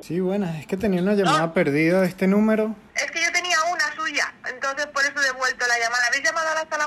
Sí, bueno, es que tenía una llamada perdida de este número. Es que yo tenía una suya, entonces por eso he devuelto la llamada. ¿Habéis llamado a la sala?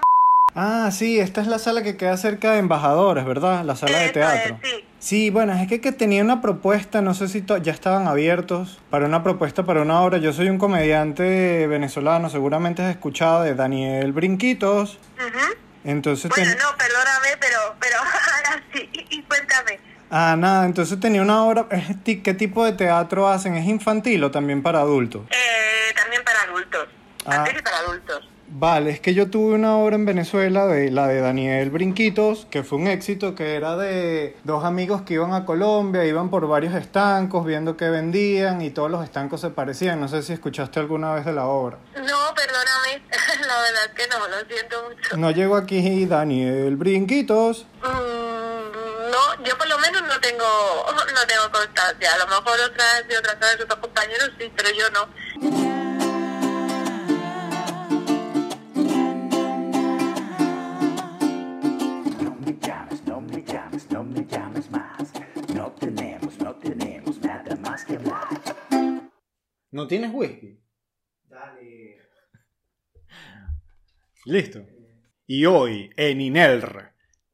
Ah, sí, esta es la sala que queda cerca de Embajadores, ¿verdad? La sala de teatro. es, sí. Sí, bueno, es que, que tenía una propuesta, no sé si to- ya estaban abiertos para una propuesta para una obra. Yo soy un comediante venezolano, seguramente has escuchado de Daniel Brinquitos. Ujú. Entonces, Bueno, ten- no, perdóname, pero, pero ahora sí. Y, y cuéntame. Ah, nada, entonces tenía una obra. ¿Qué tipo de teatro hacen? ¿Es infantil o también para adultos? Eh, también para adultos. Ah. Y para adultos. Vale, es que yo tuve una obra en Venezuela de la de Daniel Brinquitos, que fue un éxito, que era de dos amigos que iban a Colombia, iban por varios estancos viendo qué vendían y todos los estancos se parecían. No sé si escuchaste alguna vez de la obra. No, perdóname. La verdad es que no, lo siento mucho. No llegó aquí Daniel Brinquitos. Mm, no, yo por lo menos no tengo, no tengo constancia. A lo mejor otras de otras de otros compañeros sí, pero yo no. No me llames, no me llames, no me llames más. No tenemos, no tenemos nada más que hablar. ¿No tienes whisky? Dale. Listo. Y hoy en INELR,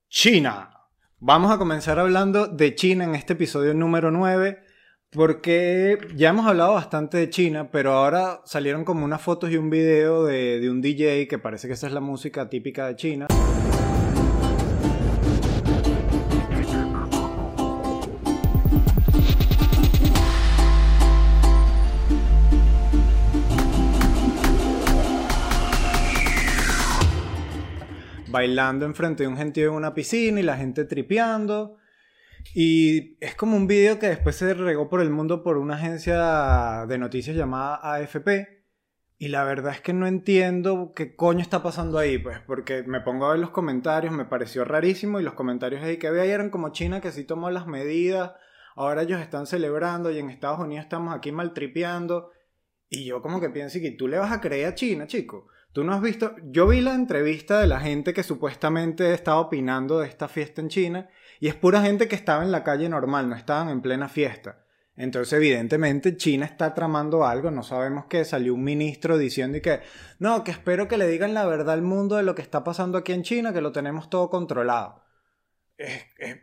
China. Vamos a comenzar hablando de China en este episodio número 9, porque ya hemos hablado bastante de China, pero ahora salieron como unas fotos y un video de, de un DJ que parece que esa es la música típica de China. Bailando enfrente de un gentío en una piscina y la gente tripeando. Y es como un video que después se regó por el mundo por una agencia de noticias llamada AFP. Y la verdad es que no entiendo qué coño está pasando ahí, pues, porque me pongo a ver los comentarios, me pareció rarísimo y los comentarios ahí que ahí eran como China que sí tomó las medidas, ahora ellos están celebrando y en Estados Unidos estamos aquí maltripeando. Y yo como que pienso que tú le vas a creer a China, chico. Tú no has visto, yo vi la entrevista de la gente que supuestamente estaba opinando de esta fiesta en China y es pura gente que estaba en la calle normal, no estaban en plena fiesta. Entonces, evidentemente, China está tramando algo, no sabemos qué. Salió un ministro diciendo y que, no, que espero que le digan la verdad al mundo de lo que está pasando aquí en China, que lo tenemos todo controlado.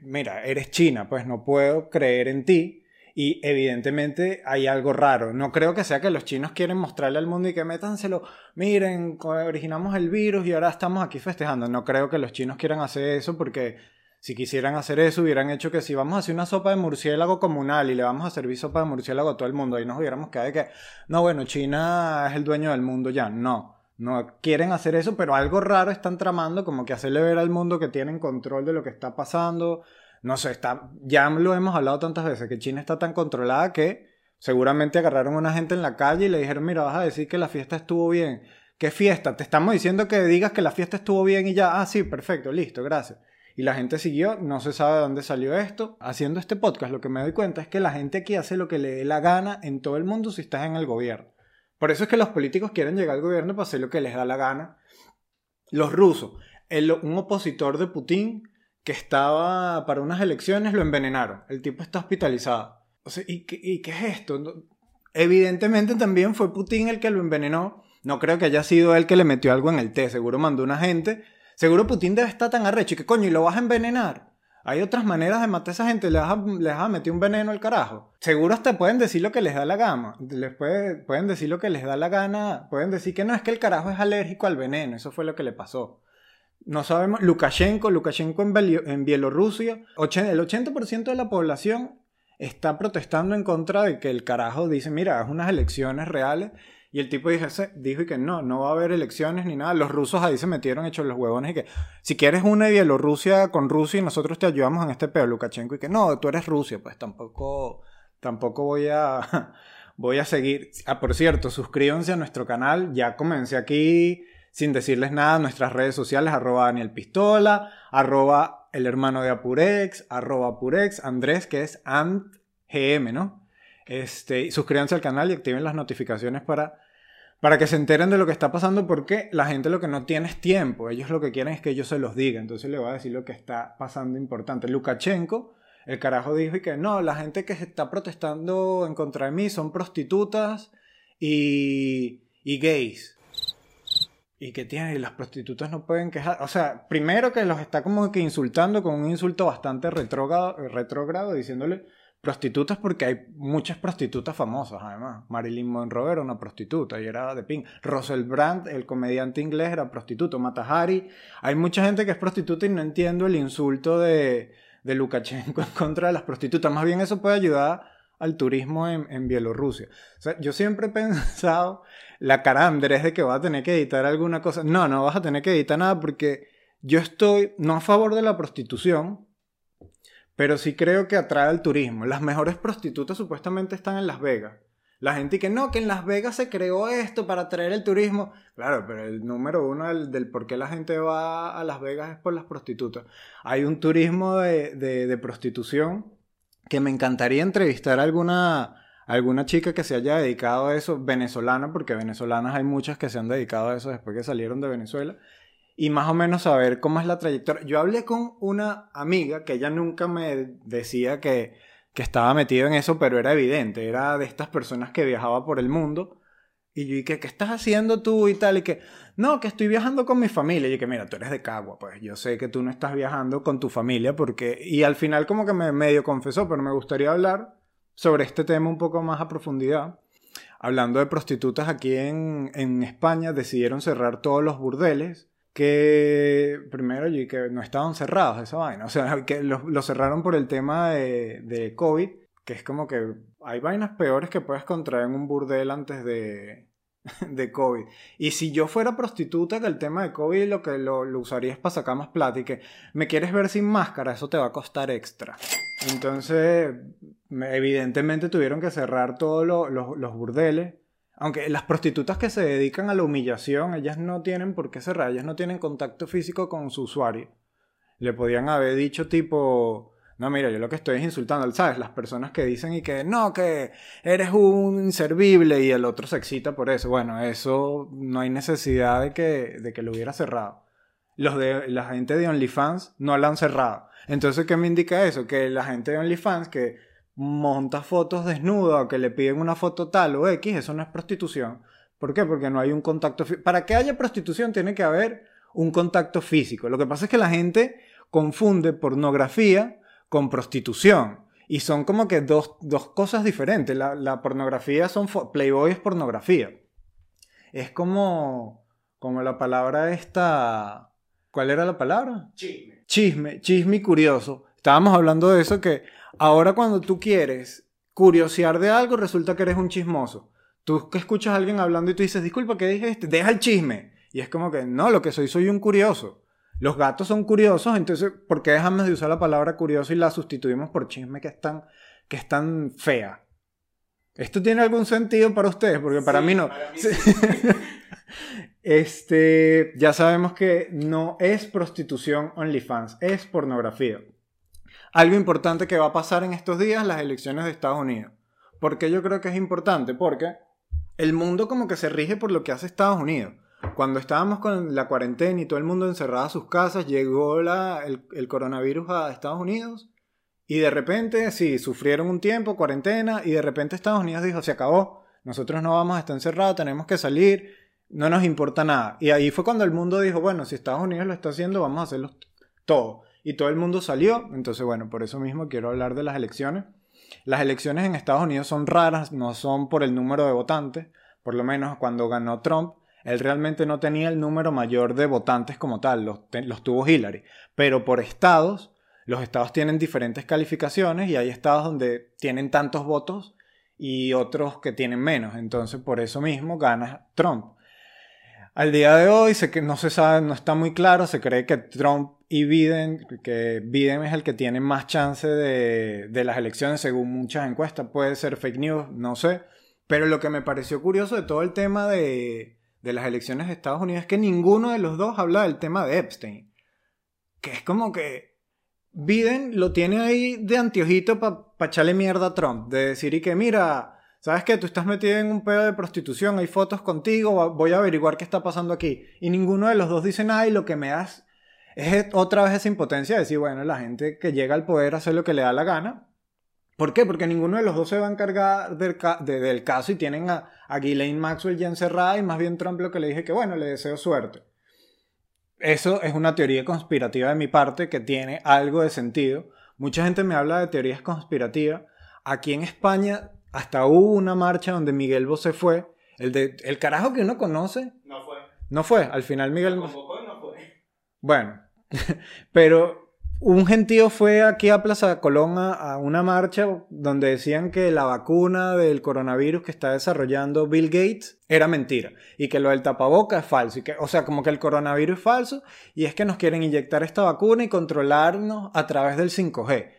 Mira, eres China, pues no puedo creer en ti. Y evidentemente hay algo raro. No creo que sea que los chinos quieren mostrarle al mundo y que métanselo. Miren, originamos el virus y ahora estamos aquí festejando. No creo que los chinos quieran hacer eso porque si quisieran hacer eso hubieran hecho que si vamos a hacer una sopa de murciélago comunal y le vamos a servir sopa de murciélago a todo el mundo, ahí nos hubiéramos quedado de que, no, bueno, China es el dueño del mundo ya. No, no quieren hacer eso, pero algo raro están tramando, como que hacerle ver al mundo que tienen control de lo que está pasando. No sé, está, ya lo hemos hablado tantas veces, que China está tan controlada que seguramente agarraron a una gente en la calle y le dijeron, mira, vas a decir que la fiesta estuvo bien. ¿Qué fiesta? Te estamos diciendo que digas que la fiesta estuvo bien y ya, ah, sí, perfecto, listo, gracias. Y la gente siguió, no se sabe de dónde salió esto. Haciendo este podcast, lo que me doy cuenta es que la gente aquí hace lo que le dé la gana en todo el mundo si estás en el gobierno. Por eso es que los políticos quieren llegar al gobierno para hacer lo que les da la gana. Los rusos, el- un opositor de Putin que estaba para unas elecciones, lo envenenaron. El tipo está hospitalizado. O sea, ¿y qué, es esto? Evidentemente también fue Putin el que lo envenenó. No creo que haya sido él que le metió algo en el té. Seguro mandó una gente. Seguro Putin debe estar tan arrecho. ¿Y qué coño? ¿Y lo vas a envenenar? Hay otras maneras de matar a esa gente. Le vas a, a meter un veneno al carajo. Seguro hasta pueden decir lo que les da la gana. Les puede- pueden decir lo que les da la gana. Pueden decir que no, es que el carajo es alérgico al veneno. Eso fue lo que le pasó. No sabemos. Lukashenko, Lukashenko en, Beli- en Bielorrusia. el 80% de la población está protestando en contra de que el carajo dice, mira, es unas elecciones reales. Y el tipo dijo, dijo que no, no va a haber elecciones ni nada. Los rusos ahí se metieron hechos los huevones y que si quieres una Bielorrusia con Rusia y nosotros te ayudamos en este peo, Lukashenko, y que no, tú eres Rusia, pues tampoco, tampoco voy a, voy a seguir. Ah, por cierto, suscríbanse a nuestro canal. Ya comencé aquí sin decirles nada, nuestras redes sociales, arroba Daniel Pistola, el hermano de Apurex, arroba Apurex, Andrés, que es AntGM, ¿no? Este, suscríbanse al canal y activen las notificaciones para, para que se enteren de lo que está pasando, porque la gente lo que no tiene es tiempo. Ellos lo que quieren es que yo se los diga. Entonces le voy a decir lo que está pasando importante. Lukashenko El carajo dijo que no, la gente que está protestando en contra de mí son prostitutas y gays. ¿Y qué tiene? Y las prostitutas no pueden quejar. O sea, primero que los está como que insultando con un insulto bastante retrógrado, retrógrado diciéndole prostitutas porque hay muchas prostitutas famosas además. Marilyn Monroe era una prostituta y era de ping. Russell Brand, el comediante inglés, era prostituto. Matahari. Hay mucha gente que es prostituta y no entiendo el insulto de, de Lukashenko en contra de las prostitutas. Más bien eso puede ayudar al turismo en, en Bielorrusia. O sea, yo siempre he pensado la cara Andrés de que va a tener que editar alguna cosa. No, no vas a tener que editar nada porque yo estoy no a favor de la prostitución, pero sí creo que atrae al turismo. Las mejores prostitutas supuestamente están en Las Vegas. La gente que no, que en Las Vegas se creó esto para atraer el turismo. Claro, pero el número uno del, por qué la gente va a Las Vegas es por las prostitutas. Hay un turismo de, de, prostitución que me encantaría entrevistar a alguna, alguna chica que se haya dedicado a eso, venezolana, porque venezolanas hay muchas que se han dedicado a eso después que salieron de Venezuela y más o menos saber cómo es la trayectoria. Yo hablé con una amiga que ella nunca me decía que, que estaba metido en eso, pero era evidente, era de estas personas que viajaba por el mundo. Y yo dije, ¿qué estás haciendo tú y tal? Y que, no, que estoy viajando con mi familia. Y yo que, mira, tú eres de Cagua, pues yo sé que tú no estás viajando con tu familia porque... Y al final como que me medio confesó, pero me gustaría hablar sobre este tema un poco más a profundidad. Hablando de prostitutas aquí en, en España, decidieron cerrar todos los burdeles que primero y que no estaban cerrados esa vaina. O sea, que lo, cerraron por el tema de, de, COVID, que es como que hay vainas peores que puedes contraer en un burdel antes de, de COVID. Y si yo fuera prostituta, que el tema de COVID lo que lo, lo usaría es para sacar más plata y que me quieres ver sin máscara, eso te va a costar extra. Entonces, evidentemente tuvieron que cerrar todos los burdeles aunque las prostitutas que se dedican a la humillación, ellas no tienen por qué cerrar, ellas no tienen contacto físico con su usuario. Le podían haber dicho tipo, no, mira, yo lo que estoy es insultando, ¿sabes? Las personas que dicen y que no, que eres un inservible y el otro se excita por eso. Bueno, eso no hay necesidad de que, de que lo hubiera cerrado. Los de, la gente de OnlyFans no la han cerrado. Entonces, ¿qué me indica eso? Que la gente de OnlyFans que monta fotos desnudo o que le piden una foto tal o X, eso no es prostitución. ¿Por qué? Porque no hay un contacto. Para que haya prostitución tiene que haber un contacto físico. Lo que pasa es que la gente confunde pornografía con prostitución. Y son como que dos, cosas diferentes. La, pornografía son... Playboy es pornografía. Es como... Como la palabra esta... ¿Cuál era la palabra? Chisme. Chisme, chisme y curioso. Estábamos hablando de eso que Ahora cuando tú quieres curiosear de algo, resulta que eres un chismoso. Tú que escuchas a alguien hablando y tú dices, disculpa, ¿qué dije este? Deja el chisme. Y es como que, no, lo que soy, soy un curioso. Los gatos son curiosos, entonces, ¿por qué dejamos de usar la palabra curioso y la sustituimos por chisme que es tan, que es tan fea? ¿Esto tiene algún sentido para ustedes? Porque para mí no. este, ya sabemos que no es prostitución OnlyFans, es pornografía algo importante que va a pasar en estos días, las elecciones de Estados Unidos. ¿Por qué yo creo que es importante? Porque el mundo como que se rige por lo que hace Estados Unidos. Cuando estábamos con la cuarentena y todo el mundo encerrado a sus casas, llegó la, el, coronavirus a Estados Unidos y de repente, sí, sufrieron un tiempo, cuarentena, y de repente Estados Unidos dijo, se acabó, nosotros no vamos a estar encerrados, tenemos que salir, no nos importa nada. Y ahí fue cuando el mundo dijo, bueno, si Estados Unidos lo está haciendo, vamos a hacerlo todo y todo el mundo salió. Entonces, bueno, por eso mismo quiero hablar de las elecciones. Las elecciones en Estados Unidos son raras, no son por el número de votantes. Por lo menos cuando ganó Trump, él realmente no tenía el número mayor de votantes como tal, los, tuvo Hillary. Pero por estados, los estados tienen diferentes calificaciones y hay estados donde tienen tantos votos y otros que tienen menos. Entonces, por eso mismo gana Trump. Al día de hoy, no se sabe, no está muy claro, se cree que Trump y Biden, que Biden es el que tiene más chance de, las elecciones según muchas encuestas, puede ser fake news, no sé. Pero lo que me pareció curioso de todo el tema de, de las elecciones de Estados Unidos que ninguno de los dos habla del tema de Epstein. Que es como que Biden lo tiene ahí de anteojito para echarle mierda a Trump, de decir y que mira, ¿sabes qué? Tú estás metido en un pedo de prostitución, hay fotos contigo, voy a averiguar qué está pasando aquí. Y ninguno de los dos dice nada y lo que me das es otra vez esa impotencia de decir, bueno, la gente que llega al poder hace lo que le da la gana. ¿Por qué? Porque ninguno de los dos se va a encargar del, ca- de- del caso y tienen a, a Ghislaine Maxwell ya encerrada y más bien Trump lo que le dije que, bueno, le deseo suerte. Eso es una teoría conspirativa de mi parte que tiene algo de sentido. Mucha gente me habla de teorías conspirativas. Aquí en España hasta hubo una marcha donde Miguel Bosé fue. El, de, el carajo que uno conoce. No fue. No fue. Al final Miguel. Convocó y no fue. Bueno, pero un gentío fue aquí a Plaza Colón a, una marcha donde decían que la vacuna del coronavirus que está desarrollando Bill Gates era mentira y que lo del tapaboca es falso. Y que, o sea, como que el coronavirus es falso y es que nos quieren inyectar esta vacuna y controlarnos a través del 5G.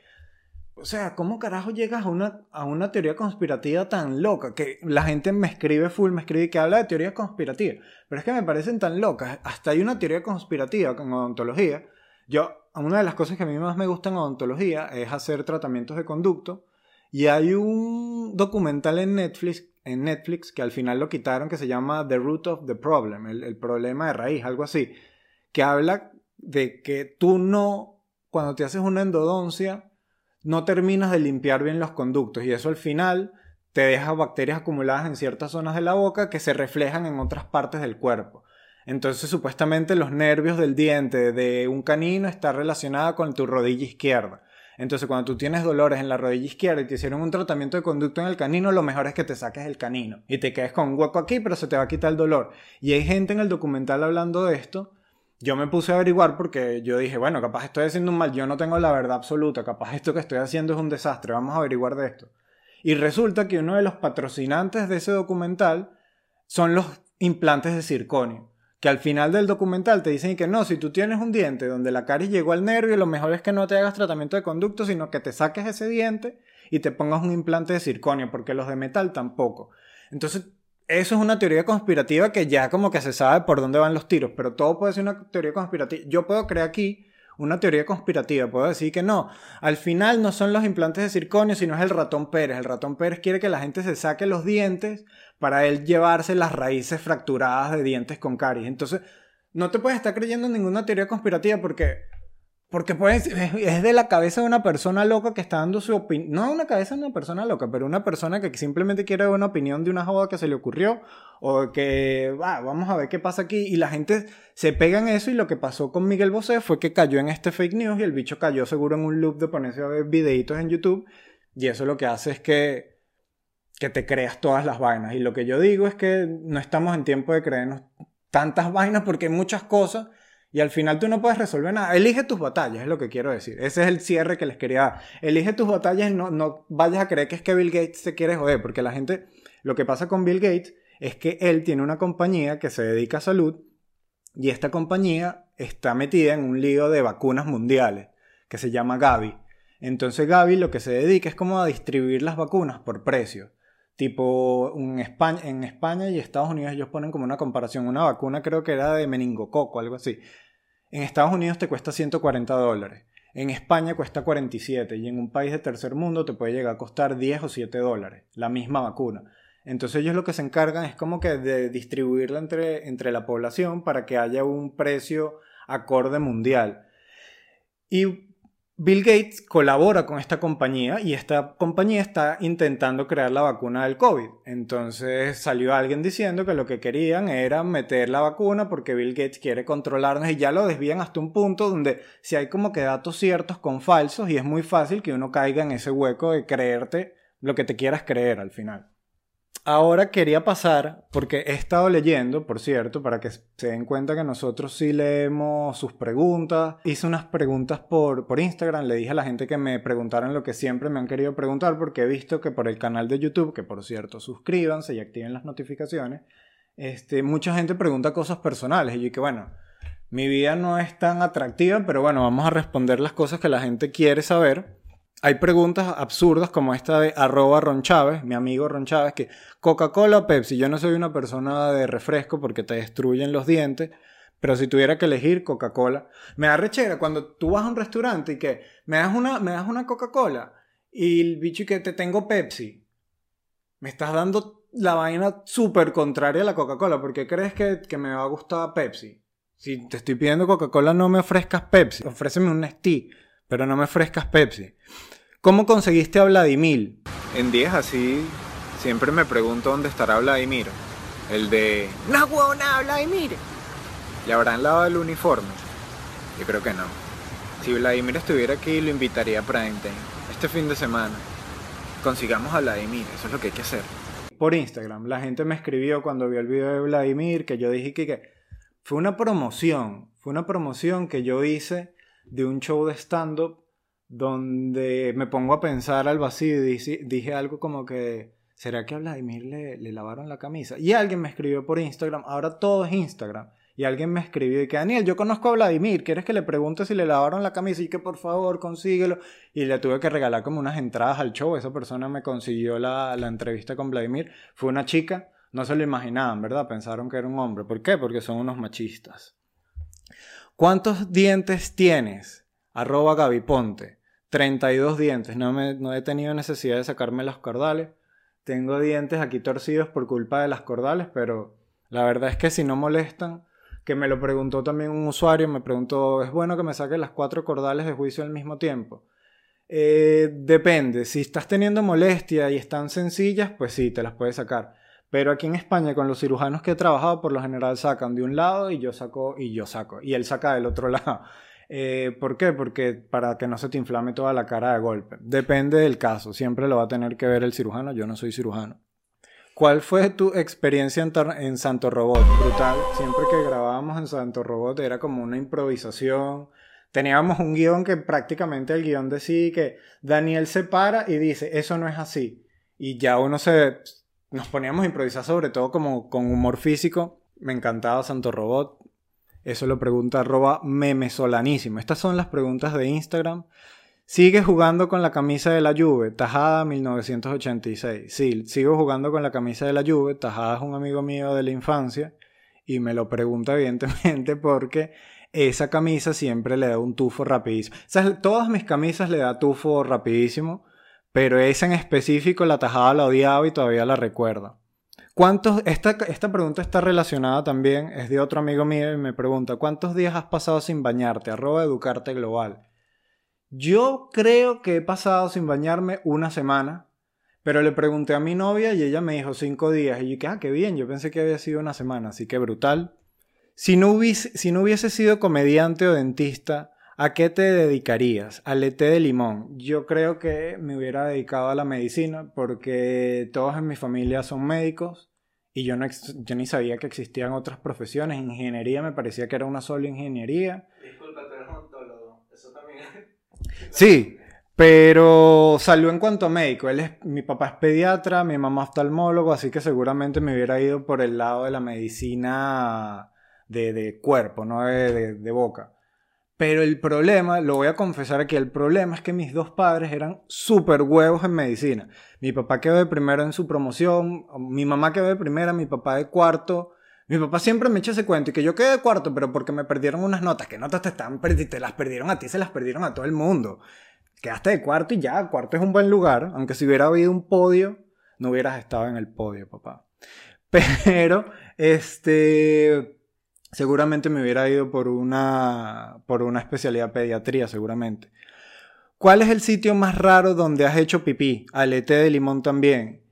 O sea, ¿cómo carajo llegas a una, a una teoría conspirativa tan loca? Que la gente me escribe full, me escribe que habla de teorías conspirativas. Pero es que me parecen tan locas. Hasta hay una teoría conspirativa con odontología. Yo, una de las cosas que a mí más me gustan en odontología es hacer tratamientos de conducto. Y hay un documental en Netflix, en Netflix que al final lo quitaron que se llama The Root of the Problem, el, el problema de raíz, algo así. Que habla de que tú no, cuando te haces una endodoncia, no terminas de limpiar bien los conductos y eso al final te deja bacterias acumuladas en ciertas zonas de la boca que se reflejan en otras partes del cuerpo. Entonces supuestamente los nervios del diente de un canino está relacionada con tu rodilla izquierda. Entonces cuando tú tienes dolores en la rodilla izquierda y te hicieron un tratamiento de conducto en el canino, lo mejor es que te saques el canino y te quedes con un hueco aquí, pero se te va a quitar el dolor. Y hay gente en el documental hablando de esto yo me puse a averiguar porque yo dije, bueno, capaz estoy haciendo un mal, yo no tengo la verdad absoluta, capaz esto que estoy haciendo es un desastre, vamos a averiguar de esto. Y resulta que uno de los patrocinantes de ese documental son los implantes de circonio, que al final del documental te dicen que no, si tú tienes un diente donde la caries llegó al nervio, lo mejor es que no te hagas tratamiento de conducto, sino que te saques ese diente y te pongas un implante de circonio, porque los de metal tampoco. Entonces, eso es una teoría conspirativa que ya como que se sabe por dónde van los tiros, pero todo puede ser una teoría conspirativa. Yo puedo crear aquí una teoría conspirativa, puedo decir que no, al final no son los implantes de circonio, sino es el ratón Pérez. El ratón Pérez quiere que la gente se saque los dientes para él llevarse las raíces fracturadas de dientes con caries. Entonces, no te puedes estar creyendo en ninguna teoría conspirativa porque porque pues, es de la cabeza de una persona loca que está dando su opinión. No una cabeza de una persona loca, pero una persona que simplemente quiere dar una opinión de una joda que se le ocurrió. O que, vamos a ver qué pasa aquí. Y la gente se pega en eso. Y lo que pasó con Miguel Bosé fue que cayó en este fake news. Y el bicho cayó seguro en un loop de ponerse a ver videitos en YouTube. Y eso lo que hace es que, que te creas todas las vainas. Y lo que yo digo es que no estamos en tiempo de creernos tantas vainas porque hay muchas cosas y al final tú no puedes resolver nada. Elige tus batallas, es lo que quiero decir. Ese es el cierre que les quería dar. Elige tus batallas no, no vayas a creer que es que Bill Gates se quiere joder, porque la gente, lo que pasa con Bill Gates es que él tiene una compañía que se dedica a salud y esta compañía está metida en un lío de vacunas mundiales que se llama Gavi. Entonces Gavi lo que se dedica es como a distribuir las vacunas por precio. Tipo, en España, y Estados Unidos ellos ponen como una comparación. Una vacuna creo que era de meningococo, algo así. En Estados Unidos te cuesta 140 dólares. En España cuesta 47 y en un país de tercer mundo te puede llegar a costar 10 o 7 dólares, la misma vacuna. Entonces ellos lo que se encargan es como que de distribuirla entre, entre la población para que haya un precio acorde mundial. Y Bill Gates colabora con esta compañía y esta compañía está intentando crear la vacuna del COVID. Entonces salió alguien diciendo que lo que querían era meter la vacuna porque Bill Gates quiere controlarnos y ya lo desvían hasta un punto donde si hay como que datos ciertos con falsos y es muy fácil que uno caiga en ese hueco de creerte lo que te quieras creer al final. Ahora quería pasar, porque he estado leyendo, por cierto, para que se den cuenta que nosotros sí leemos sus preguntas. Hice unas preguntas por, por Instagram, le dije a la gente que me preguntaran lo que siempre me han querido preguntar, porque he visto que por el canal de YouTube, que por cierto suscríbanse y activen las notificaciones, este, mucha gente pregunta cosas personales. Y yo que bueno, mi vida no es tan atractiva, pero bueno, vamos a responder las cosas que la gente quiere saber. Hay preguntas absurdas como esta de arroba Ron Chávez, mi amigo Ron Chávez, que Coca-Cola o Pepsi. Yo no soy una persona de refresco porque te destruyen los dientes, pero si tuviera que elegir Coca-Cola, me da rechera cuando tú vas a un restaurante y que me das una, me das una Coca-Cola y el bicho y que te tengo Pepsi. Me estás dando la vaina súper contraria a la Coca-Cola. ¿Por qué crees que, me va a gustar Pepsi? Si te estoy pidiendo Coca-Cola, no me ofrezcas Pepsi. Ofréceme un Nestí, pero no me ofrezcas Pepsi. ¿Cómo conseguiste a Vladimir? En días así, siempre me pregunto dónde estará Vladimir. El de... No, huevona, Vladimir. ¿Le habrán lavado el uniforme? Yo creo que no. Si Vladimir estuviera aquí, lo invitaría a Prime Time. Este fin de semana. Consigamos a Vladimir, eso es lo que hay que hacer. Por Instagram, la gente me escribió cuando vio el video de Vladimir que yo dije que, que fue una promoción. Fue una promoción que yo hice de un show de stand-up donde me pongo a pensar al vacío y dije, algo como que, ¿será que a Vladimir le, le lavaron la camisa? Y alguien me escribió por Instagram, ahora todo es Instagram. Y alguien me escribió y que, Daniel, yo conozco a Vladimir, ¿quieres que le pregunte si le lavaron la camisa? Y que por favor, consíguelo. Y le tuve que regalar como unas entradas al show. Esa persona me consiguió la, la entrevista con Vladimir. Fue una chica, no se lo imaginaban, ¿verdad? Pensaron que era un hombre. ¿Por qué? Porque son unos machistas. ¿Cuántos dientes tienes? Arroba Gabiponte. 32 dientes. No, no he tenido necesidad de sacarme los cordales. Tengo dientes aquí torcidos por culpa de las cordales, pero la verdad es que si no molestan, que me lo preguntó también un usuario, me preguntó, ¿es bueno que me saque las cuatro cordales de juicio al mismo tiempo? Eh, depende, si estás teniendo molestia y están sencillas, pues sí, te las puedes sacar. Pero aquí en España, con los cirujanos que he trabajado, por lo general sacan de un lado y yo saco y yo saco. Y él saca del otro lado. Eh, ¿Por qué? Porque para que no se te inflame toda la cara de golpe. Depende del caso. Siempre lo va a tener que ver el cirujano. Yo no soy cirujano. ¿Cuál fue tu experiencia en, Santo Robot? Brutal. Siempre que grabábamos en Santo Robot era como una improvisación. Teníamos un guion que prácticamente el guion decía que Daniel se para y dice, eso no es así. Y ya uno se... Nos poníamos a improvisar sobre todo como con humor físico. Me encantaba Santo Robot. Eso lo pregunta arroba memesolanísimo. Estas son las preguntas de Instagram. ¿Sigue jugando con la camisa de la Juve? Tajada 1986. Sí, sigo jugando con la camisa de la Juve. Tajada es un amigo mío de la infancia y me lo pregunta evidentemente porque esa camisa siempre le da un tufo rapidísimo. O sea, todas mis camisas le da tufo rapidísimo, pero esa en específico la tajada la odiaba y todavía la recuerdo. ¿Cuántos, esta, esta pregunta está relacionada también, es de otro amigo mío y me pregunta, ¿cuántos días has pasado sin bañarte? Arroba Educarte Global. Yo creo que he pasado sin bañarme una semana, pero le pregunté a mi novia y ella me dijo cinco días. Y yo dije, ah, qué bien, yo pensé que había sido una semana, así que brutal. Si no si no hubiese sido comediante o dentista, ¿a qué te dedicarías? Al ET de limón. Yo creo que me hubiera dedicado a la medicina porque todos en mi familia son médicos y yo, no yo ni sabía que existían otras profesiones. Ingeniería me parecía que era una sola ingeniería. Disculpa, tú eres odontólogo. Eso también Sí, pero salió en cuanto a médico. Él es, mi papá es pediatra, mi mamá oftalmólogo, así que seguramente me hubiera ido por el lado de la medicina de, de cuerpo, no de, de- de boca. Pero el problema, lo voy a confesar aquí, el problema es que mis dos padres eran súper huevos en medicina. Mi papá quedó de primero en su promoción, mi mamá quedó de primera, mi papá de cuarto. Mi papá siempre me echa ese cuento y que yo quedé de cuarto, pero porque me perdieron unas notas. ¿Qué notas te están perdi- Te las perdieron a ti, se las perdieron a todo el mundo. Quedaste de cuarto y ya, cuarto es un buen lugar. Aunque si hubiera habido un podio, no hubieras estado en el podio, papá. Pero, este, seguramente me hubiera ido por una, por una especialidad pediatría, seguramente. ¿Cuál es el sitio más raro donde has hecho pipí? Al ET de Limón también.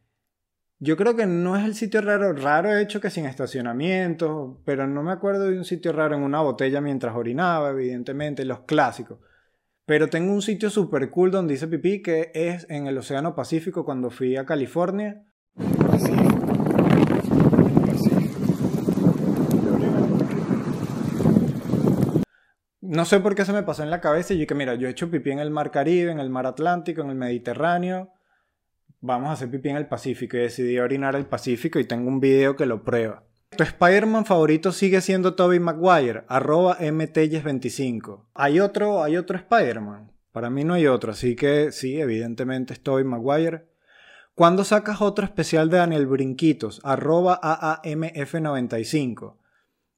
Yo creo que no es el sitio raro. Raro he hecho que sin estacionamiento, pero no me acuerdo de un sitio raro en una botella mientras orinaba, evidentemente, los clásicos. Pero tengo un sitio super cool donde hice pipí que es en el Océano Pacífico cuando fui a California. No sé por qué se me pasó en la cabeza y yo que mira, yo he hecho pipí en el Mar Caribe, en el Mar Atlántico, en el Mediterráneo. Vamos a hacer pipí en el Pacífico y decidí orinar el Pacífico y tengo un video que lo prueba. Tu Spider-Man favorito sigue siendo Tobey Maguire, arroba mtelles25. ¿Hay otro, hay otro Spider-Man? Para mí no hay otro, así que sí, evidentemente es Tobey Maguire. ¿Cuándo sacas otro especial de Daniel Brinquitos? Arroba AAMF95.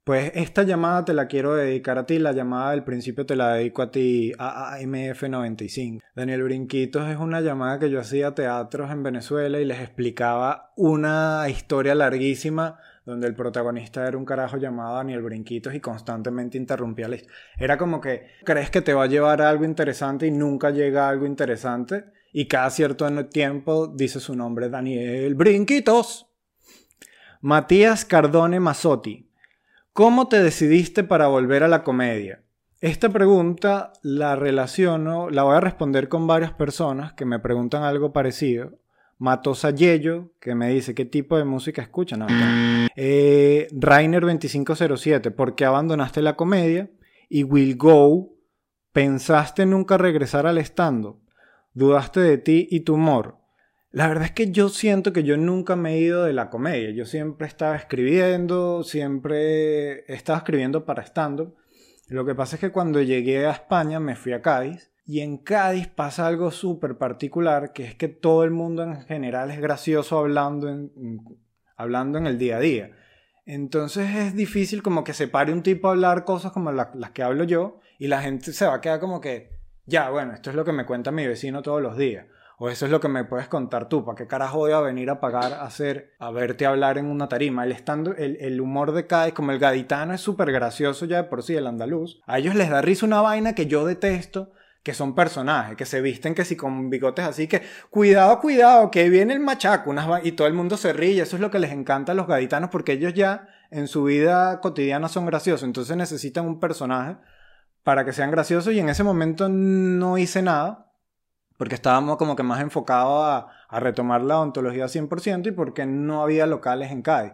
Pues esta llamada te la quiero dedicar a ti, la llamada del principio te la dedico a ti, AAMF95. Daniel Brinquitos es una llamada que yo hacía a teatros en Venezuela y les explicaba una historia larguísima donde el protagonista era un carajo llamado Daniel Brinquitos y constantemente interrumpía la historia. Era como que crees que te va a llevar a algo interesante y nunca llega a algo interesante y cada cierto tiempo dice su nombre Daniel Brinquitos. Matías Cardone Mazzotti. ¿Cómo te decidiste para volver a la comedia? Esta pregunta la relaciono, la voy a responder con varias personas que me preguntan algo parecido. Matosa Yello, que me dice qué tipo de música escuchan. Eh, Rainer2507, ¿por qué abandonaste la comedia? Y Will Go, ¿pensaste nunca regresar al stand ¿Dudaste de ti y tu humor? La verdad es que yo siento que yo nunca me he ido de la comedia. Yo siempre estaba escribiendo, siempre estaba escribiendo para stand-up. Lo que pasa es que cuando llegué a España me fui a Cádiz y en Cádiz pasa algo súper particular que es que todo el mundo en general es gracioso hablando en, hablando en el día a día. Entonces es difícil como que se pare un tipo a hablar cosas como las que hablo yo y la gente se va a quedar como que, ya, bueno, esto es lo que me cuenta mi vecino todos los días. O eso es lo que me puedes contar tú. ¿Para qué carajo voy a venir a pagar a hacer, a verte hablar en una tarima? El, estando, el, humor de Cádiz, como el gaditano es súper gracioso ya de por sí, el andaluz. A ellos les da risa una vaina que yo detesto, que son personajes, que se visten que si con bigotes así, que cuidado, cuidado, que viene el machaco, unas y todo el mundo se ríe. Eso es lo que les encanta a los gaditanos, porque ellos ya en su vida cotidiana son graciosos. Entonces necesitan un personaje para que sean graciosos y en ese momento no hice nada porque estábamos como que más enfocados a, retomar la ontología 100% y porque no había locales en Cádiz.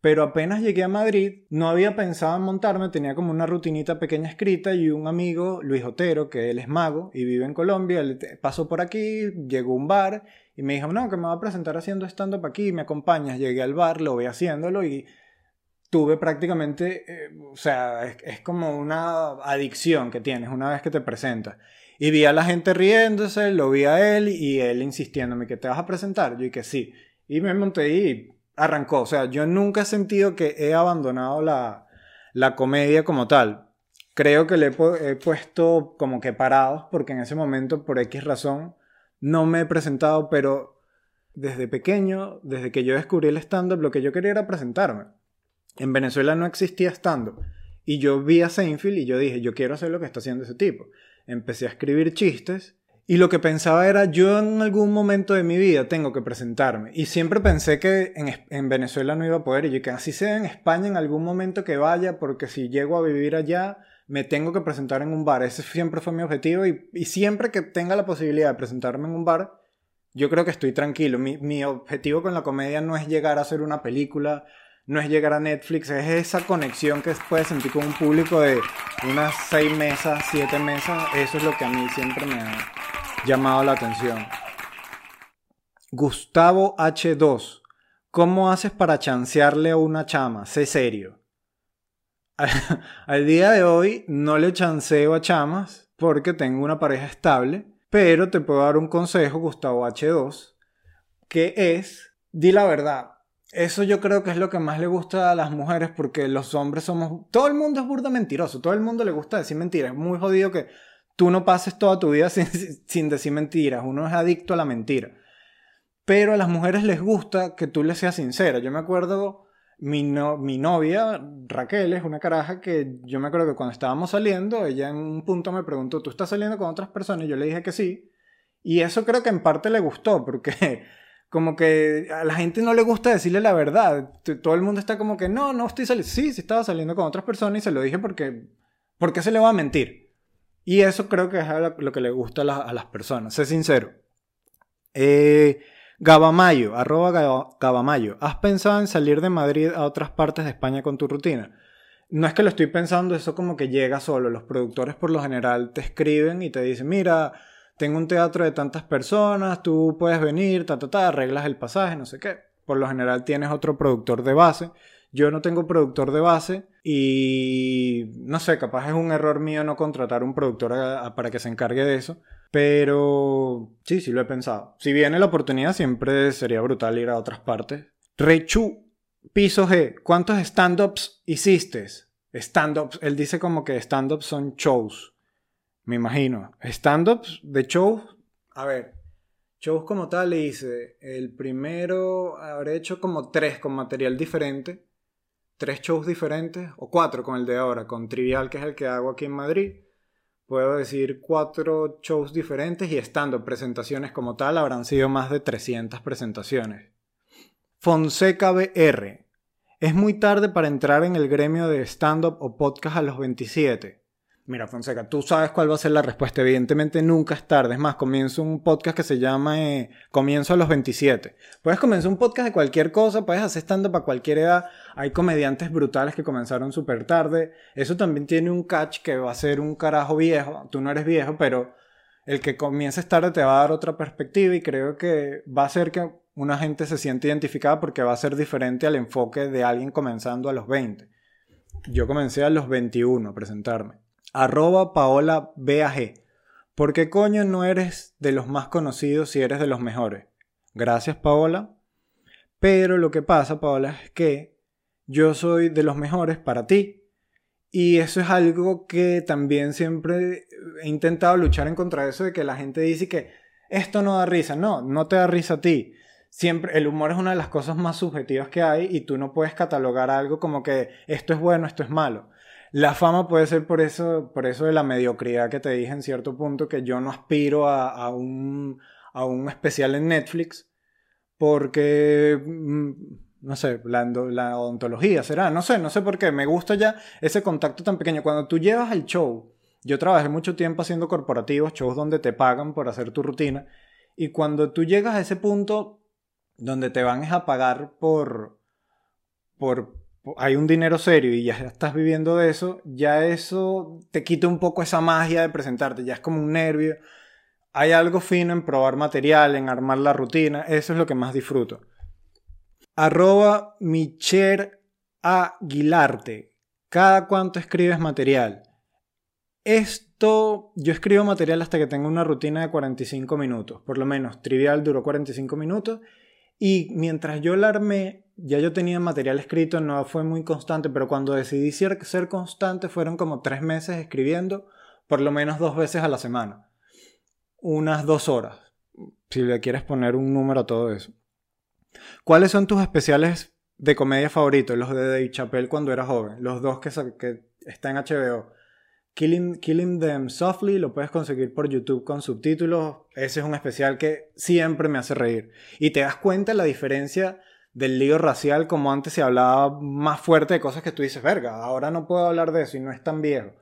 Pero apenas llegué a Madrid, no había pensado en montarme, tenía como una rutinita pequeña escrita y un amigo, Luis Otero, que él es mago y vive en Colombia, él pasó por aquí, llegó a un bar y me dijo, no, que me va a presentar haciendo stand-up aquí, me acompañas, llegué al bar, lo voy haciéndolo y tuve prácticamente, eh, o sea, es, es, como una adicción que tienes una vez que te presentas. Y vi a la gente riéndose, lo vi a él y él insistiéndome que te vas a presentar. Yo dije sí. Y me monté y arrancó. O sea, yo nunca he sentido que he abandonado la, la comedia como tal. Creo que le he, puesto como que parados porque en ese momento, por X razón, no me he presentado, pero desde pequeño, desde que yo descubrí el stand-up, lo que yo quería era presentarme. En Venezuela no existía stand-up. Y yo vi a Seinfeld y yo dije, yo quiero hacer lo que está haciendo ese tipo empecé a escribir chistes y lo que pensaba era, yo en algún momento de mi vida tengo que presentarme. Y siempre pensé que en, Venezuela no iba a poder. Y que así sea en España en algún momento que vaya, porque si llego a vivir allá, me tengo que presentar en un bar. Ese siempre fue mi objetivo. Y, siempre que tenga la posibilidad de presentarme en un bar, yo creo que estoy tranquilo. Mi, mi objetivo con la comedia no es llegar a hacer una película, no es llegar a Netflix, es esa conexión que puedes sentir con un público de unas seis mesas, siete mesas. Eso es lo que a mí siempre me ha llamado la atención. Gustavo H2. ¿Cómo haces para chancearle a una chama? Sé serio. Al día de hoy no le chanceo a chamas porque tengo una pareja estable, pero te puedo dar un consejo, Gustavo H2, que es, di la verdad, eso yo creo que es lo que más le gusta a las mujeres porque los hombres somos... Todo el mundo es burda mentiroso, todo el mundo le gusta decir mentiras. Es muy jodido que tú no pases toda tu vida sin, decir mentiras. Uno es adicto a la mentira. Pero a las mujeres les gusta que tú les seas sincera. Yo me acuerdo, mi, mi novia, Raquel, es una caraja que yo me acuerdo que cuando estábamos saliendo, ella en un punto me preguntó, ¿tú estás saliendo con otras personas? Y yo le dije que sí. Y eso creo que en parte le gustó porque como que a la gente no le gusta decirle la verdad. Todo el mundo está como que, no, no estoy saliendo. Sí, sí estaba saliendo con otras personas y se lo dije porque, ¿por qué se le va a mentir? Y eso creo que es lo que le gusta a, las personas, sé sincero. Eh, Gabamayo, arroba Gabamayo, ¿has pensado en salir de Madrid a otras partes de España con tu rutina? No es que lo estoy pensando, eso como que llega solo. Los productores por lo general te escriben y te dicen, mira, tengo un teatro de tantas personas, tú puedes venir, ta, ta, ta, arreglas el pasaje, no sé qué. Por lo general tienes otro productor de base. Yo no tengo productor de base y no sé, capaz es un error mío no contratar un productor para que se encargue de eso. Pero sí, sí lo he pensado. Si viene la oportunidad, siempre sería brutal ir a otras partes. Rechu, piso G, ¿cuántos stand-ups hiciste? Stand-ups, él dice como que stand-ups son shows me imagino. Stand-ups de shows, a ver, shows como tal le hice. El primero habré hecho como tres con material diferente. tres shows diferentes, o cuatro con el de ahora, con Trivial, que es el que hago aquí en Madrid. Puedo decir cuatro shows diferentes y estando presentaciones como tal, habrán sido más de 300 presentaciones. Fonseca BR. Es muy tarde para entrar en el gremio de stand-up o podcast a los 27. Mira, Fonseca, tú sabes cuál va a ser la respuesta. Evidentemente nunca es tarde. Es más, comienzo un podcast que se llama eh, Comienzo a los 27. Puedes comenzar un podcast de cualquier cosa, puedes hacer stand-up a cualquier edad. Hay comediantes brutales que comenzaron súper tarde. Eso también tiene un catch que va a ser un carajo viejo. Tú no eres viejo, pero el que comiences tarde te va a dar otra perspectiva y creo que va a hacer que una gente se siente identificada porque va a ser diferente al enfoque de alguien comenzando a los 20. Yo comencé a los 21 a presentarme arroba Paola BAG. ¿Por qué coño no eres de los más conocidos si eres de los mejores? Gracias, Paola. Pero lo que pasa, Paola, es que yo soy de los mejores para ti. Y eso es algo que también siempre he intentado luchar en contra de eso de que la gente dice que esto no da risa. No, no te da risa a ti. Siempre, el humor es una de las cosas más subjetivas que hay y tú no puedes catalogar algo como que esto es bueno, esto es malo. La fama puede ser por eso, por eso de la mediocridad que te dije en cierto punto, que yo no aspiro a, un, a un especial en Netflix, porque, mm, no sé, la, la, odontología será, no sé, no sé por qué, me gusta ya ese contacto tan pequeño. Cuando tú llevas el show, yo trabajé mucho tiempo haciendo corporativos, shows donde te pagan por hacer tu rutina, y cuando tú llegas a ese punto donde te van a pagar por, por, hay un dinero serio y ya estás viviendo de eso, ya eso te quita un poco esa magia de presentarte, ya es como un nervio. Hay algo fino en probar material, en armar la rutina, eso es lo que más disfruto. Arroba Micher Aguilarte. ¿Cada cuánto escribes material? Esto, yo escribo material hasta que tengo una rutina de 45 minutos, por lo menos. Trivial duró 45 minutos. Y mientras yo la armé, ya yo tenía material escrito, no fue muy constante, pero cuando decidí ser, constante fueron como tres meses escribiendo, por lo menos dos veces a la semana. Unas dos horas, si le quieres poner un número a todo eso. ¿Cuáles son tus especiales de comedia favoritos? Los de Dave Chappelle cuando era joven, los dos que, que están en HBO. Killing, Killing Them Softly lo puedes conseguir por YouTube con subtítulos. Ese es un especial que siempre me hace reír. Y te das cuenta la diferencia del lío racial como antes se hablaba más fuerte de cosas que tú dices, verga, ahora no puedo hablar de eso y no es tan viejo.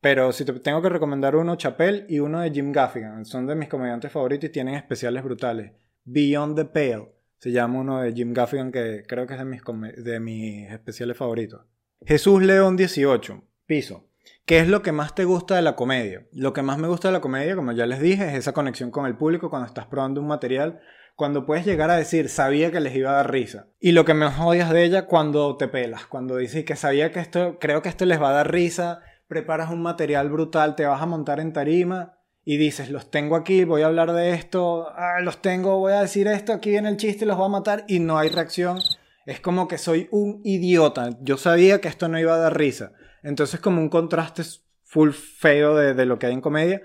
Pero si te tengo que recomendar uno, Chappelle y uno de Jim Gaffigan, son de mis comediantes favoritos y tienen especiales brutales. Beyond the Pale, se llama uno de Jim Gaffigan que creo que es de mis, de mis especiales favoritos. Jesús León 18, piso. ¿Qué es lo que más te gusta de la comedia? Lo que más me gusta de la comedia, como ya les dije, es esa conexión con el público cuando estás probando un material cuando puedes llegar a decir, sabía que les iba a dar risa. Y lo que me odias de ella, cuando te pelas, cuando dices que sabía que esto, creo que esto les va a dar risa, preparas un material brutal, te vas a montar en tarima y dices, los tengo aquí, voy a hablar de esto, ah, los tengo, voy a decir esto, aquí viene el chiste, los voy a matar y no hay reacción. Es como que soy un idiota. Yo sabía que esto no iba a dar risa. Entonces como un contraste full feo de, de lo que hay en comedia,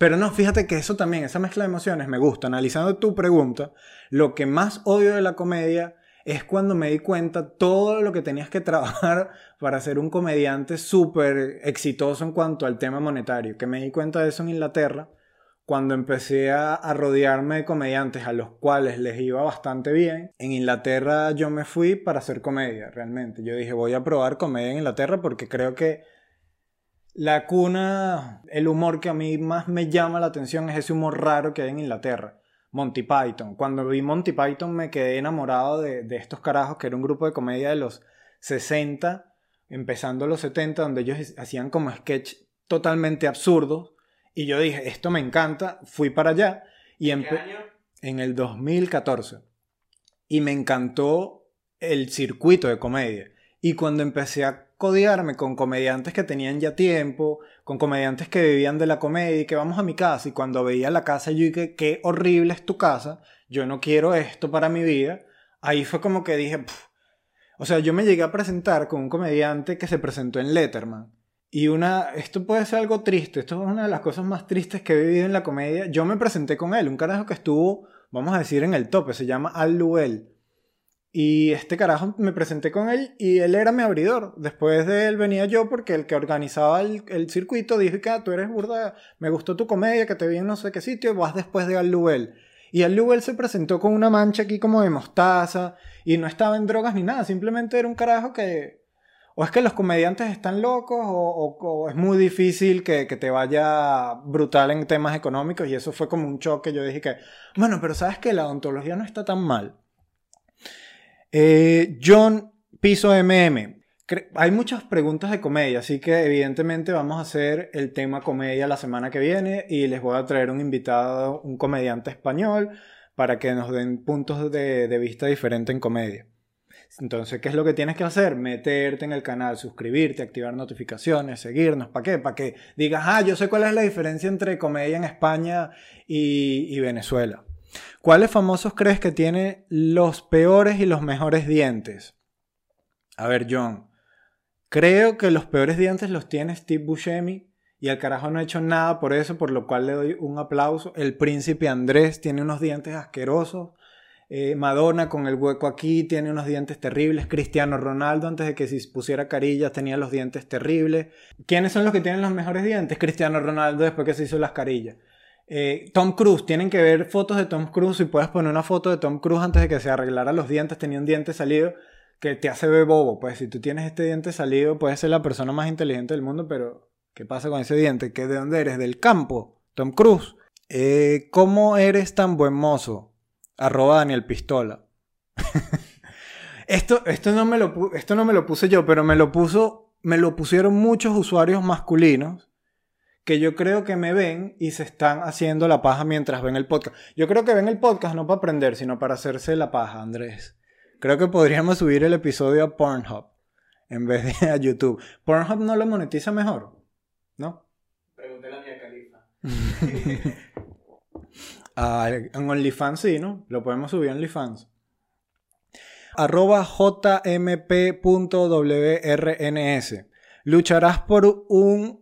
pero no, fíjate que eso también, esa mezcla de emociones me gusta. Analizando tu pregunta, lo que más odio de la comedia es cuando me di cuenta todo lo que tenías que trabajar para ser un comediante súper exitoso en cuanto al tema monetario. Que me di cuenta de eso en Inglaterra cuando empecé a, rodearme de comediantes a los cuales les iba bastante bien. En Inglaterra yo me fui para hacer comedia, realmente. Yo dije, voy a probar comedia en Inglaterra porque creo que la cuna, el humor que a mí más me llama la atención es ese humor raro que hay en Inglaterra. Monty Python. Cuando vi Monty Python me quedé enamorado de, estos carajos, que era un grupo de comedia de los 60, empezando los 70, donde ellos hacían como sketch totalmente absurdos. Y yo dije, esto me encanta, fui para allá. Y ¿Qué año? En el 2014. Y me encantó el circuito de comedia. Y cuando empecé a codiarme con comediantes que tenían ya tiempo, con comediantes que vivían de la comedia y que vamos a mi casa y cuando veía la casa yo dije, qué horrible es tu casa, yo no quiero esto para mi vida, ahí fue como que dije, o sea, yo me llegué a presentar con un comediante que se presentó en Letterman. Y una, esto puede ser algo triste, esto es una de las cosas más tristes que he vivido en la comedia. Yo me presenté con él, un carajo que estuvo, vamos a decir, en el tope, se llama Al Luel. Y este carajo me presenté con él y él era mi abridor. Después de él venía yo porque el que organizaba el, el circuito dijo que ah, tú eres burda, me gustó tu comedia, que te vi en no sé qué sitio, vas después de Al. Y Al se presentó con una mancha aquí como de mostaza y no estaba en drogas ni nada, simplemente era un carajo que... O es que los comediantes están locos o, o- o es muy difícil que, que te vaya brutal en temas económicos y eso fue como un choque. Yo dije que, bueno, pero sabes que la odontología no está tan mal. Eh, John Piso MM. Hay muchas preguntas de comedia, así que evidentemente vamos a hacer el tema comedia la semana que viene y les voy a traer un invitado, un comediante español, para que nos den puntos de, vista diferentes en comedia. Entonces, ¿qué es lo que tienes que hacer? Meterte en el canal, suscribirte, activar notificaciones, seguirnos. ¿Para qué? Para que digas, ah, yo sé cuál es la diferencia entre comedia en España y Venezuela. ¿Cuáles famosos crees que tiene los peores y los mejores dientes? A ver, John. Creo que los peores dientes los tiene Steve Buscemi y el carajo no ha hecho nada por eso, por lo cual le doy un aplauso. El príncipe Andrés tiene unos dientes asquerosos. Eh, Madonna con el hueco aquí tiene unos dientes terribles. Cristiano Ronaldo antes de que se pusiera carillas tenía los dientes terribles. ¿Quiénes son los que tienen los mejores dientes? Cristiano Ronaldo después que se hizo las carillas. Eh, Tom Cruise, tienen que ver fotos de Tom Cruise y puedes poner una foto de Tom Cruise antes de que se arreglara los dientes, tenía un diente salido que te hace ver bobo. Pues si tú tienes este diente salido, puedes ser la persona más inteligente del mundo, pero ¿qué pasa con ese diente? ¿Qué de dónde eres? ¿Del campo? Tom Cruise. Eh, ¿Cómo eres tan buen mozo? Arroba Daniel Pistola. esto, esto, no me lo, esto no me lo puse yo, pero me lo puso, me lo pusieron muchos usuarios masculinos que yo creo que me ven y se están haciendo la paja mientras ven el podcast. Yo creo que ven el podcast no para aprender, sino para hacerse la paja, Andrés. Creo que podríamos subir el episodio a Pornhub en vez de a YouTube. Pornhub no lo monetiza mejor, ¿no? Pregúntale a Mia Khalifa. Ah, en OnlyFans sí, ¿no? Lo podemos subir a OnlyFans. Arroba jmp.wrns. Lucharás por un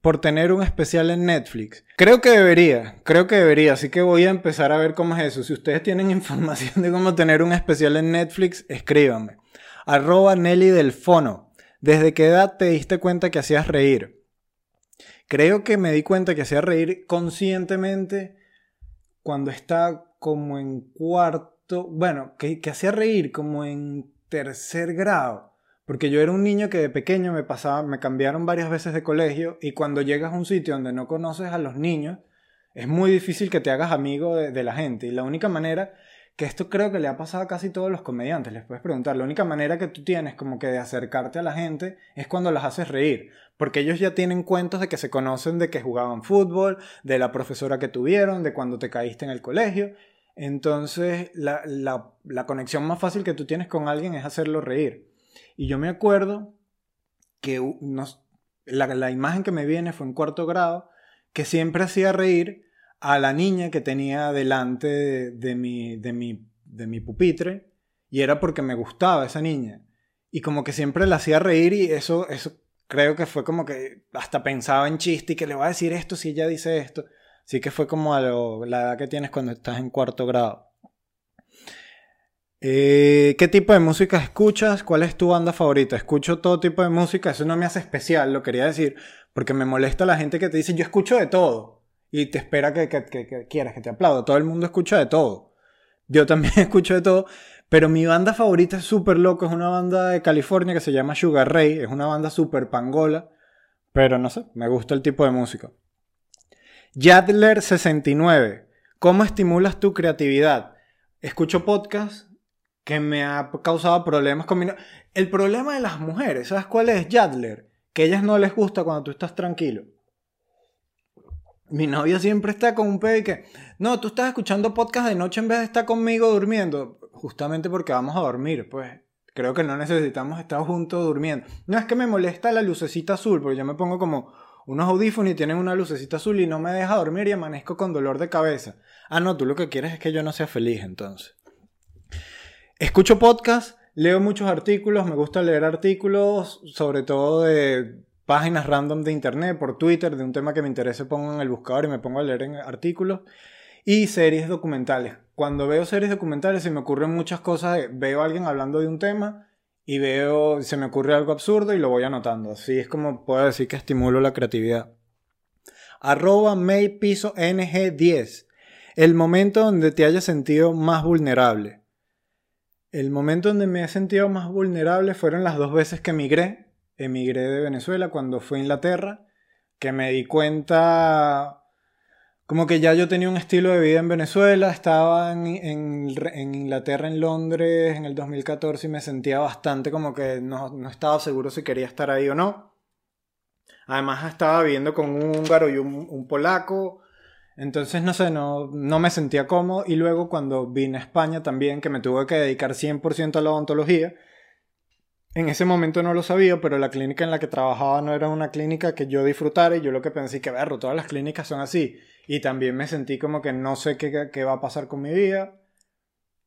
por tener un especial en Netflix. Creo que debería, creo que debería, así que voy a empezar a ver cómo es eso. Si ustedes tienen información de cómo tener un especial en Netflix, escríbanme. Arroba Nelly del Fono. ¿Desde qué edad te diste cuenta que hacías reír? Creo que me di cuenta que hacía reír conscientemente cuando estaba como en cuarto, bueno, que, que hacía reír como en tercer grado. Porque yo era un niño que de pequeño me pasaba, me cambiaron varias veces de colegio y cuando llegas a un sitio donde no conoces a los niños, es muy difícil que te hagas amigo de, la gente. Y la única manera, que esto creo que le ha pasado a casi todos los comediantes, les puedes preguntar, la única manera que tú tienes como que de acercarte a la gente es cuando las haces reír. Porque ellos ya tienen cuentos de que se conocen de que jugaban fútbol, de la profesora que tuvieron, de cuando te caíste en el colegio. Entonces, la, la conexión más fácil que tú tienes con alguien es hacerlo reír. Y yo me acuerdo que la, imagen que me viene fue en cuarto grado, que siempre hacía reír a la niña que tenía delante de, mi, de, mi, de mi pupitre, y era porque me gustaba esa niña. Y como que siempre la hacía reír y eso, eso creo que fue como que hasta pensaba en chiste y que le voy a decir esto si ella dice esto. Así que fue como a la edad que tienes cuando estás en cuarto grado. Eh, ¿Qué tipo de música escuchas? ¿Cuál es tu banda favorita? Escucho todo tipo de música, eso no me hace especial, lo quería decir, porque me molesta la gente que te dice yo escucho de todo y te espera que, quieras, que te aplauda. Todo el mundo escucha de todo. Yo también escucho de todo, pero mi banda favorita es súper loco, es una banda de California que se llama Sugar Ray, es una banda súper pangola, pero no sé, me gusta el tipo de música. Yadler69, ¿cómo estimulas tu creatividad? Escucho podcasts que me ha causado problemas con mi no- El problema de las mujeres, ¿sabes cuál es? Yadler, que ellas no les gusta cuando tú estás tranquilo. Mi novia siempre está con un pedo y que, no, tú estás escuchando podcast de noche en vez de estar conmigo durmiendo. Justamente porque vamos a dormir, pues. Creo que no necesitamos estar juntos durmiendo. No es que me molesta la lucecita azul, porque yo me pongo como unos audífonos y tienen una lucecita azul y no me deja dormir y amanezco con dolor de cabeza. Ah, no, tú lo que quieres es que yo no sea feliz entonces. Escucho podcast, leo muchos artículos, me gusta leer artículos, sobre todo de páginas random de internet, por Twitter, de un tema que me interese, pongo en el buscador y me pongo a leer en artículos. Y series documentales. Cuando veo series documentales se me ocurren muchas cosas. de- veo a alguien hablando de un tema y veo, se me ocurre algo absurdo y lo voy anotando. Así es como puedo decir que estimulo la creatividad. Arroba May Piso NG10. El momento donde te hayas sentido más vulnerable. El momento donde me he sentido más vulnerable fueron las dos veces que emigré. Emigré de Venezuela cuando fui a Inglaterra, que me di cuenta como que ya yo tenía un estilo de vida en Venezuela, estaba en, en- en Inglaterra, en Londres, en el 2014 y me sentía bastante como que no, no estaba seguro si quería estar ahí o no. Además estaba viviendo con un húngaro y un, un polaco, entonces no sé, no, no me sentía cómodo y luego cuando vine a España también, que me tuve que dedicar 100% a la odontología, en ese momento no lo sabía, pero la clínica en la que trabajaba no era una clínica que yo disfrutara y yo lo que pensé que, verro, todas las clínicas son así. Y también me sentí como que no sé qué, qué va a pasar con mi vida.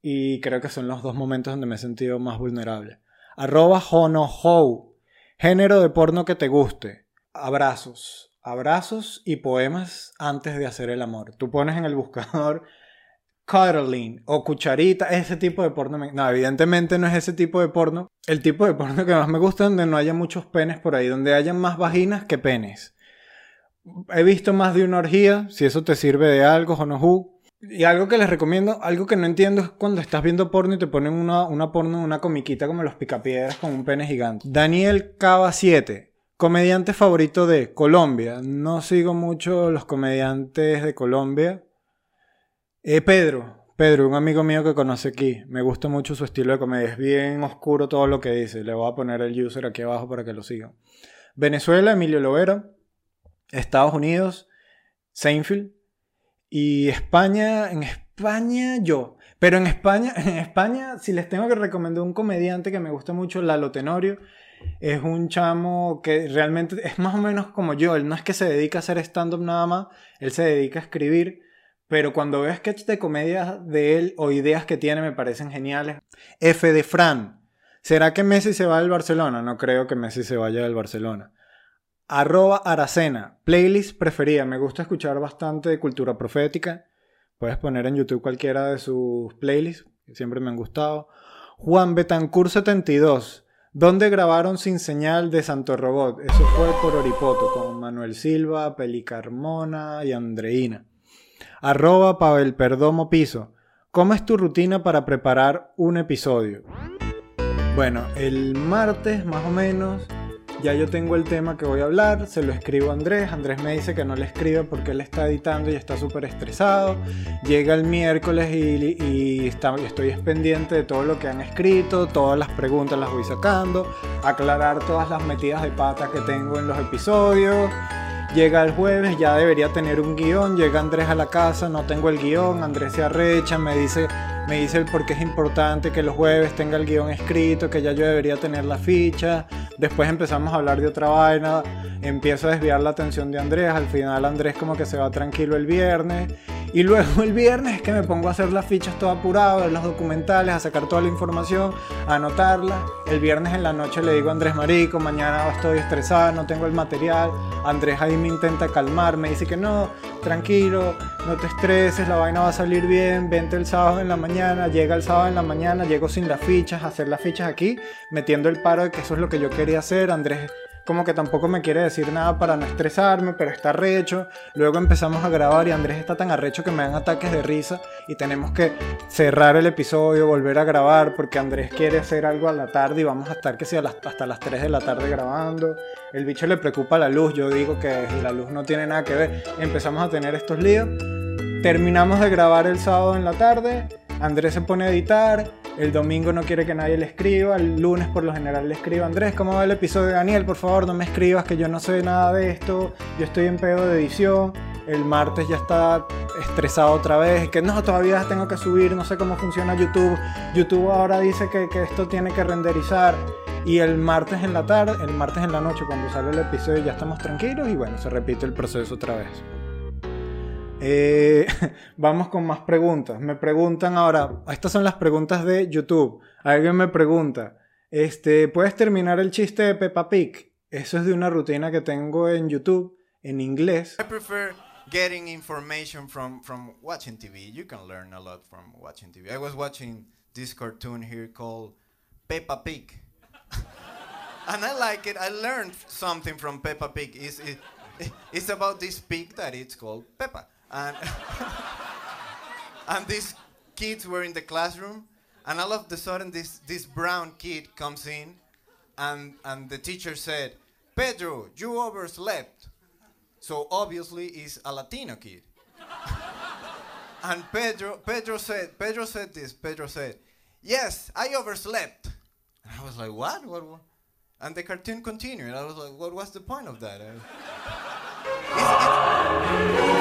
Y creo que son los dos momentos donde me he sentido más vulnerable. Arroba Honohou. Género de porno que te guste. Abrazos. Abrazos y poemas antes de hacer el amor. Tú pones en el buscador cuddling o cucharita, ese tipo de porno. No, evidentemente no es ese tipo de porno. El tipo de porno que más me gusta es donde no haya muchos penes por ahí, donde hayan más vaginas que penes. He visto más de una orgía, si eso te sirve de algo, Honohu. Y algo que les recomiendo, algo que no entiendo es cuando estás viendo porno y te ponen una, una porno, una comiquita como los picapiedras con un pene gigante. Daniel Cava 7, comediante favorito de Colombia. No sigo mucho los comediantes de Colombia. Eh, Pedro, Pedro, un amigo mío que conoce aquí. Me gusta mucho su estilo de comedia. Es bien oscuro todo lo que dice. Le voy a poner el user aquí abajo para que lo sigan. Venezuela, Emilio Lovera. Estados Unidos, Seinfeld. Y España, en España yo. Pero en España, en España, si les tengo que recomendar un comediante que me gusta mucho, Lalo Tenorio, es un chamo que realmente es más o menos como yo. Él no es que se dedica a hacer stand-up nada más, él se dedica a escribir. Pero cuando veo sketches de comedia de él o ideas que tiene me parecen geniales. F de Fran. ¿Será que Messi se va del Barcelona? No creo que Messi se vaya del Barcelona. Arroba Aracena. Playlist preferida. Me gusta escuchar bastante de cultura profética. Puedes poner en YouTube cualquiera de sus playlists, siempre me han gustado. Juan Betancourt 72. ¿Dónde grabaron Sin Señal de Santo Robot? Eso fue por Oripoto, con Manuel Silva, Peli Carmona y Andreina. Arroba Pavel Perdomo Piso. ¿Cómo es tu rutina para preparar un episodio? Bueno, el martes más o menos ya yo tengo el tema que voy a hablar, se lo escribo a Andrés, Andrés me dice que no le escriba porque él está editando y está súper estresado, llega el miércoles y, y está- estoy pendiente de todo lo que han escrito, todas las preguntas las voy sacando, aclarar todas las metidas de pata que tengo en los episodios. Llega el jueves, ya debería tener un guion. Llega Andrés a la casa, no tengo el guion. Andrés se arrecha, me dice, me dice el por qué es importante que los jueves tenga el guion escrito, que ya yo debería tener la ficha. Después empezamos a hablar de otra vaina. Empiezo a desviar la atención de Andrés. Al final Andrés como que se va tranquilo el viernes. Y luego el viernes es que me pongo a hacer las fichas todo apurado, a ver los documentales, a sacar toda la información, a anotarla. El viernes en la noche le digo a Andrés Marico, mañana estoy estresada, no tengo el material. Andrés ahí me intenta calmar, me dice que no, tranquilo, no te estreses, la vaina va a salir bien, vente el sábado en la mañana, llega el sábado en la mañana, llego sin las fichas, a hacer las fichas aquí, metiendo el paro de que eso es lo que yo quería hacer. Andrés como que tampoco me quiere decir nada para no estresarme, pero está arrecho. Luego empezamos a grabar y Andrés está tan arrecho que me dan ataques de risa y tenemos que cerrar el episodio, volver a grabar porque Andrés quiere hacer algo a la tarde y vamos a estar que sea hasta las 3 de la tarde grabando. El bicho le preocupa la luz, yo digo que la luz no tiene nada que ver. Empezamos a tener estos líos. Terminamos de grabar el sábado en la tarde. Andrés se pone a editar. El domingo no quiere que nadie le escriba. El lunes por lo general le escribo Andrés, ¿cómo va el episodio? Daniel, por favor, no me escribas que yo no sé nada de esto. Yo estoy en pedo de edición. El martes ya está estresado otra vez. Que no, todavía tengo que subir. No sé cómo funciona YouTube. YouTube ahora dice que, que esto tiene que renderizar. Y el martes en la tarde, el martes en la noche, cuando sale el episodio, ya estamos tranquilos. Y bueno, se repite el proceso otra vez. Eh, vamos con más preguntas. Me preguntan ahora, estas son las preguntas de YouTube. Alguien me pregunta, este, ¿puedes terminar el chiste de Peppa Pig? Eso es de una rutina que tengo en YouTube en inglés. I prefer getting information from from watching TV. You can learn a lot from watching TV. I was watching this cartoon here called Peppa Pig. and I like it. I learned something from Peppa Pig. It's, it, it's about this pig that it's called Peppa. And, and these kids were in the classroom, and all of a sudden, this, this brown kid comes in, and, and the teacher said, Pedro, you overslept. So obviously, he's a Latino kid. and Pedro, Pedro said, Pedro said this. Pedro said, "Yes, I overslept." And I was like, "What? What?" what? And the cartoon continued. I was like, "What was the point of that?"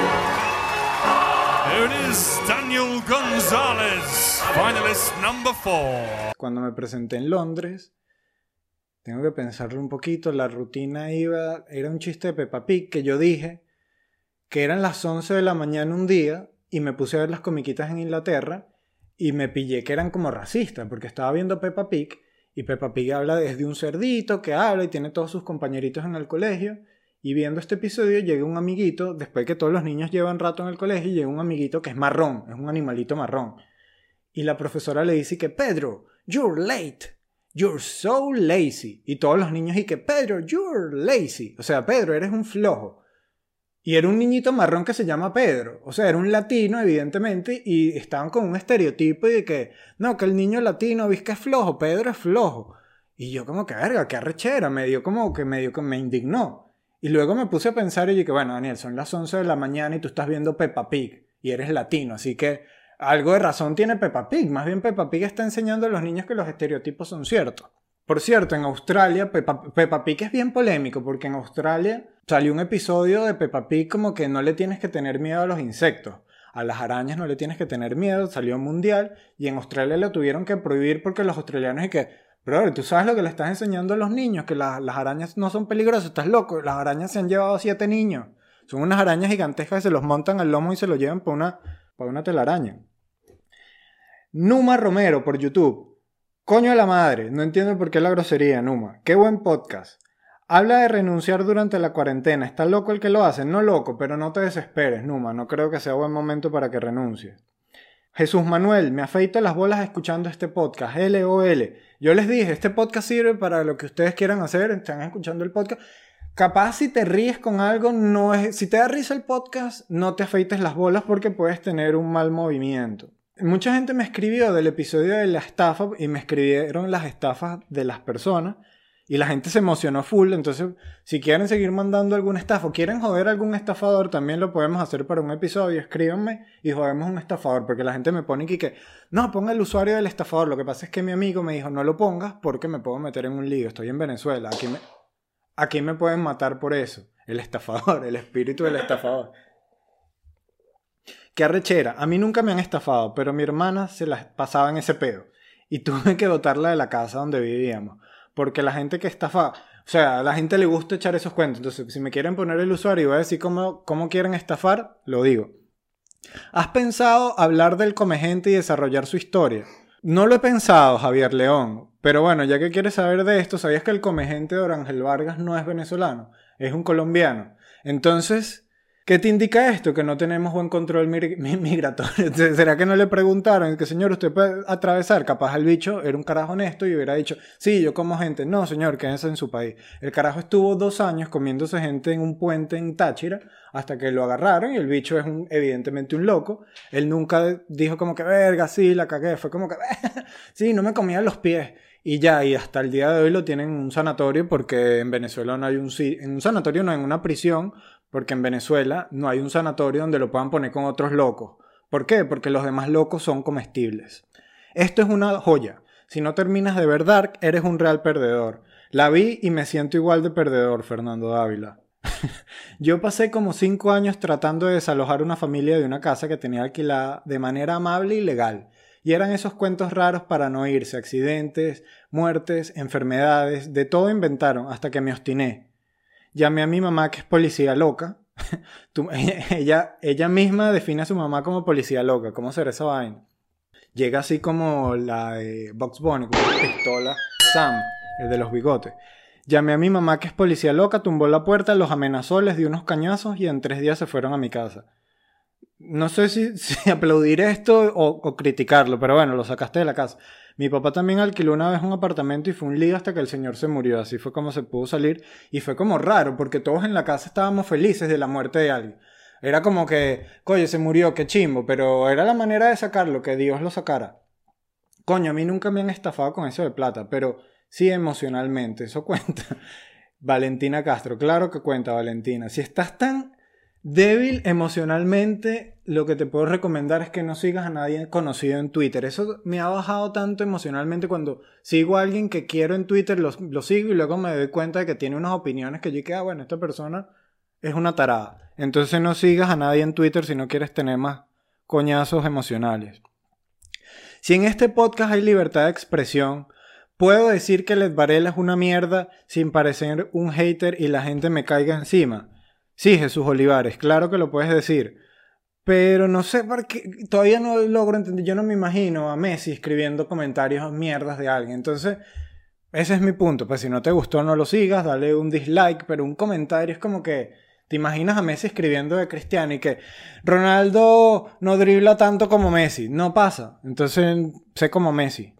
Daniel Gonzalez, finalist number four. Cuando me presenté en Londres, tengo que pensarlo un poquito, la rutina iba, era un chiste de Peppa Pig que yo dije que eran las 11 de la mañana un día y me puse a ver las comiquitas en Inglaterra y me pillé que eran como racistas porque estaba viendo Peppa Pig y Peppa Pig habla desde un cerdito que habla y tiene todos sus compañeritos en el colegio y viendo este episodio llega un amiguito, después que todos los niños llevan rato en el colegio, llega un amiguito que es marrón, es un animalito marrón. Y la profesora le dice que Pedro, you're late. You're so lazy. Y todos los niños y que Pedro, you're lazy. O sea, Pedro, eres un flojo. Y era un niñito marrón que se llama Pedro. O sea, era un latino, evidentemente, y estaban con un estereotipo de que, no, que el niño latino, ves que es flojo, Pedro es flojo. Y yo como que, verga, qué arrechera, me dio como que medio que me indignó. Y luego me puse a pensar y dije, bueno, Daniel, son las 11 de la mañana y tú estás viendo Peppa Pig y eres latino, así que algo de razón tiene Peppa Pig. Más bien Peppa Pig está enseñando a los niños que los estereotipos son ciertos. Por cierto, en Australia Peppa, Pig es bien polémico porque en Australia salió un episodio de Peppa Pig como que no le tienes que tener miedo a los insectos. A las arañas no le tienes que tener miedo, salió mundial y en Australia lo tuvieron que prohibir porque los australianos y que Bro, tú sabes lo que le estás enseñando a los niños, que la- las arañas no son peligrosas, estás loco. Las arañas se han llevado a siete niños. Son unas arañas gigantescas que se los montan al lomo y se los llevan para una, una telaraña. Numa Romero por YouTube. Coño de la madre, no entiendo por qué la grosería, Numa. Qué buen podcast. Habla de renunciar durante la cuarentena. ¿Está loco el que lo hace? No loco, pero no te desesperes, Numa. No creo que sea buen momento para que renuncies. Jesús Manuel, me afeito las bolas escuchando este podcast, LOL. Yo les dije, este podcast sirve para lo que ustedes quieran hacer, están escuchando el podcast. Capaz si te ríes con algo, no es, si te da risa el podcast, no te afeites las bolas porque puedes tener un mal movimiento. Mucha gente me escribió del episodio de la estafa y me escribieron las estafas de las personas y la gente se emocionó full. Entonces, si quieren seguir mandando alguna estafa o quieren joder algún estafador, también lo podemos hacer para un episodio. Escríbanme y jodemos un estafador porque la gente me pone aquí que no, ponga el usuario del estafador. Lo que pasa es que mi amigo me dijo no lo pongas porque me puedo meter en un lío. Estoy en Venezuela. Aquí me, aquí me pueden matar por eso. El estafador, el espíritu del estafador. Qué arrechera. A mí nunca me han estafado, pero mi hermana se las pasaba en ese pedo. Y tuve que botarla de la casa donde vivíamos. Porque la gente que estafa, o sea, a la gente le gusta echar esos cuentos. Entonces, si me quieren poner el usuario y voy a decir cómo, cómo quieren estafar, lo digo. ¿Has pensado hablar del comegente y desarrollar su historia? No lo he pensado, Javier León. Pero bueno, ya que quieres saber de esto, ¿sabías que el comegente de Orangel Vargas no es venezolano? Es un colombiano. Entonces, ¿qué te indica esto? Que no tenemos buen control migratorio. ¿Será que no le preguntaron que, señor, usted puede atravesar? Capaz el bicho era un carajo honesto y hubiera dicho, sí, yo como gente. No, señor, quédense en su país. El carajo estuvo dos años comiéndose gente en un puente en Táchira hasta que lo agarraron y el bicho es un- evidentemente un loco. Él nunca dijo como que, verga, sí, la cagué. Fue como que, sí, no me comían los pies. Y ya, y hasta el día de hoy lo tienen en un sanatorio porque en Venezuela no hay un... En un sanatorio no, en una prisión, porque en Venezuela no hay un sanatorio donde lo puedan poner con otros locos. ¿Por qué? Porque los demás locos son comestibles. Esto es una joya. Si no terminas de ver Dark, eres un real perdedor. La vi y me siento igual de perdedor, Fernando Dávila. Yo pasé como cinco años tratando de desalojar una familia de una casa que tenía alquilada de manera amable y legal. Y eran esos cuentos raros para no irse, accidentes, muertes, enfermedades, de todo inventaron hasta que me obstiné. Llamé a mi mamá que es policía loca. Ella, ella misma define a su mamá como policía loca. ¿Cómo será esa vaina? Llega así como la Box Bunny, con una pistola, Sam, el de los bigotes. Llamé a mi mamá que es policía loca, tumbó la puerta, los amenazó, les dio unos cañazos y en tres días se fueron a mi casa. No sé si, si aplaudir esto o, o criticarlo, pero bueno, lo sacaste de la casa. Mi papá también alquiló una vez un apartamento y fue un lío hasta que el señor se murió. Así fue como se pudo salir. Y fue como raro, porque todos en la casa estábamos felices de la muerte de alguien. Era como que, coño, se murió, qué chimbo, pero era la manera de sacarlo, que Dios lo sacara. Coño, a mí nunca me han estafado con eso de plata, pero sí emocionalmente, eso cuenta. Valentina Castro, claro que cuenta Valentina. Si estás tan débil emocionalmente, lo que te puedo recomendar es que no sigas a nadie conocido en Twitter. Eso me ha bajado tanto emocionalmente cuando sigo a alguien que quiero en Twitter, lo, lo sigo y luego me doy cuenta de que tiene unas opiniones que yo que, ah, bueno, esta persona es una tarada. Entonces no sigas a nadie en Twitter si no quieres tener más coñazos emocionales. Si en este podcast hay libertad de expresión, puedo decir que Led Varela es una mierda sin parecer un hater y la gente me caiga encima. Sí, Jesús Olivares, claro que lo puedes decir. Pero no sé por qué, todavía no logro entender, yo no me imagino a Messi escribiendo comentarios mierdas de alguien. Entonces, ese es mi punto. Pues si no te gustó, no lo sigas, dale un dislike, pero un comentario es como que te imaginas a Messi escribiendo de Cristiano y que Ronaldo no dribla tanto como Messi. No pasa. Entonces, sé como Messi.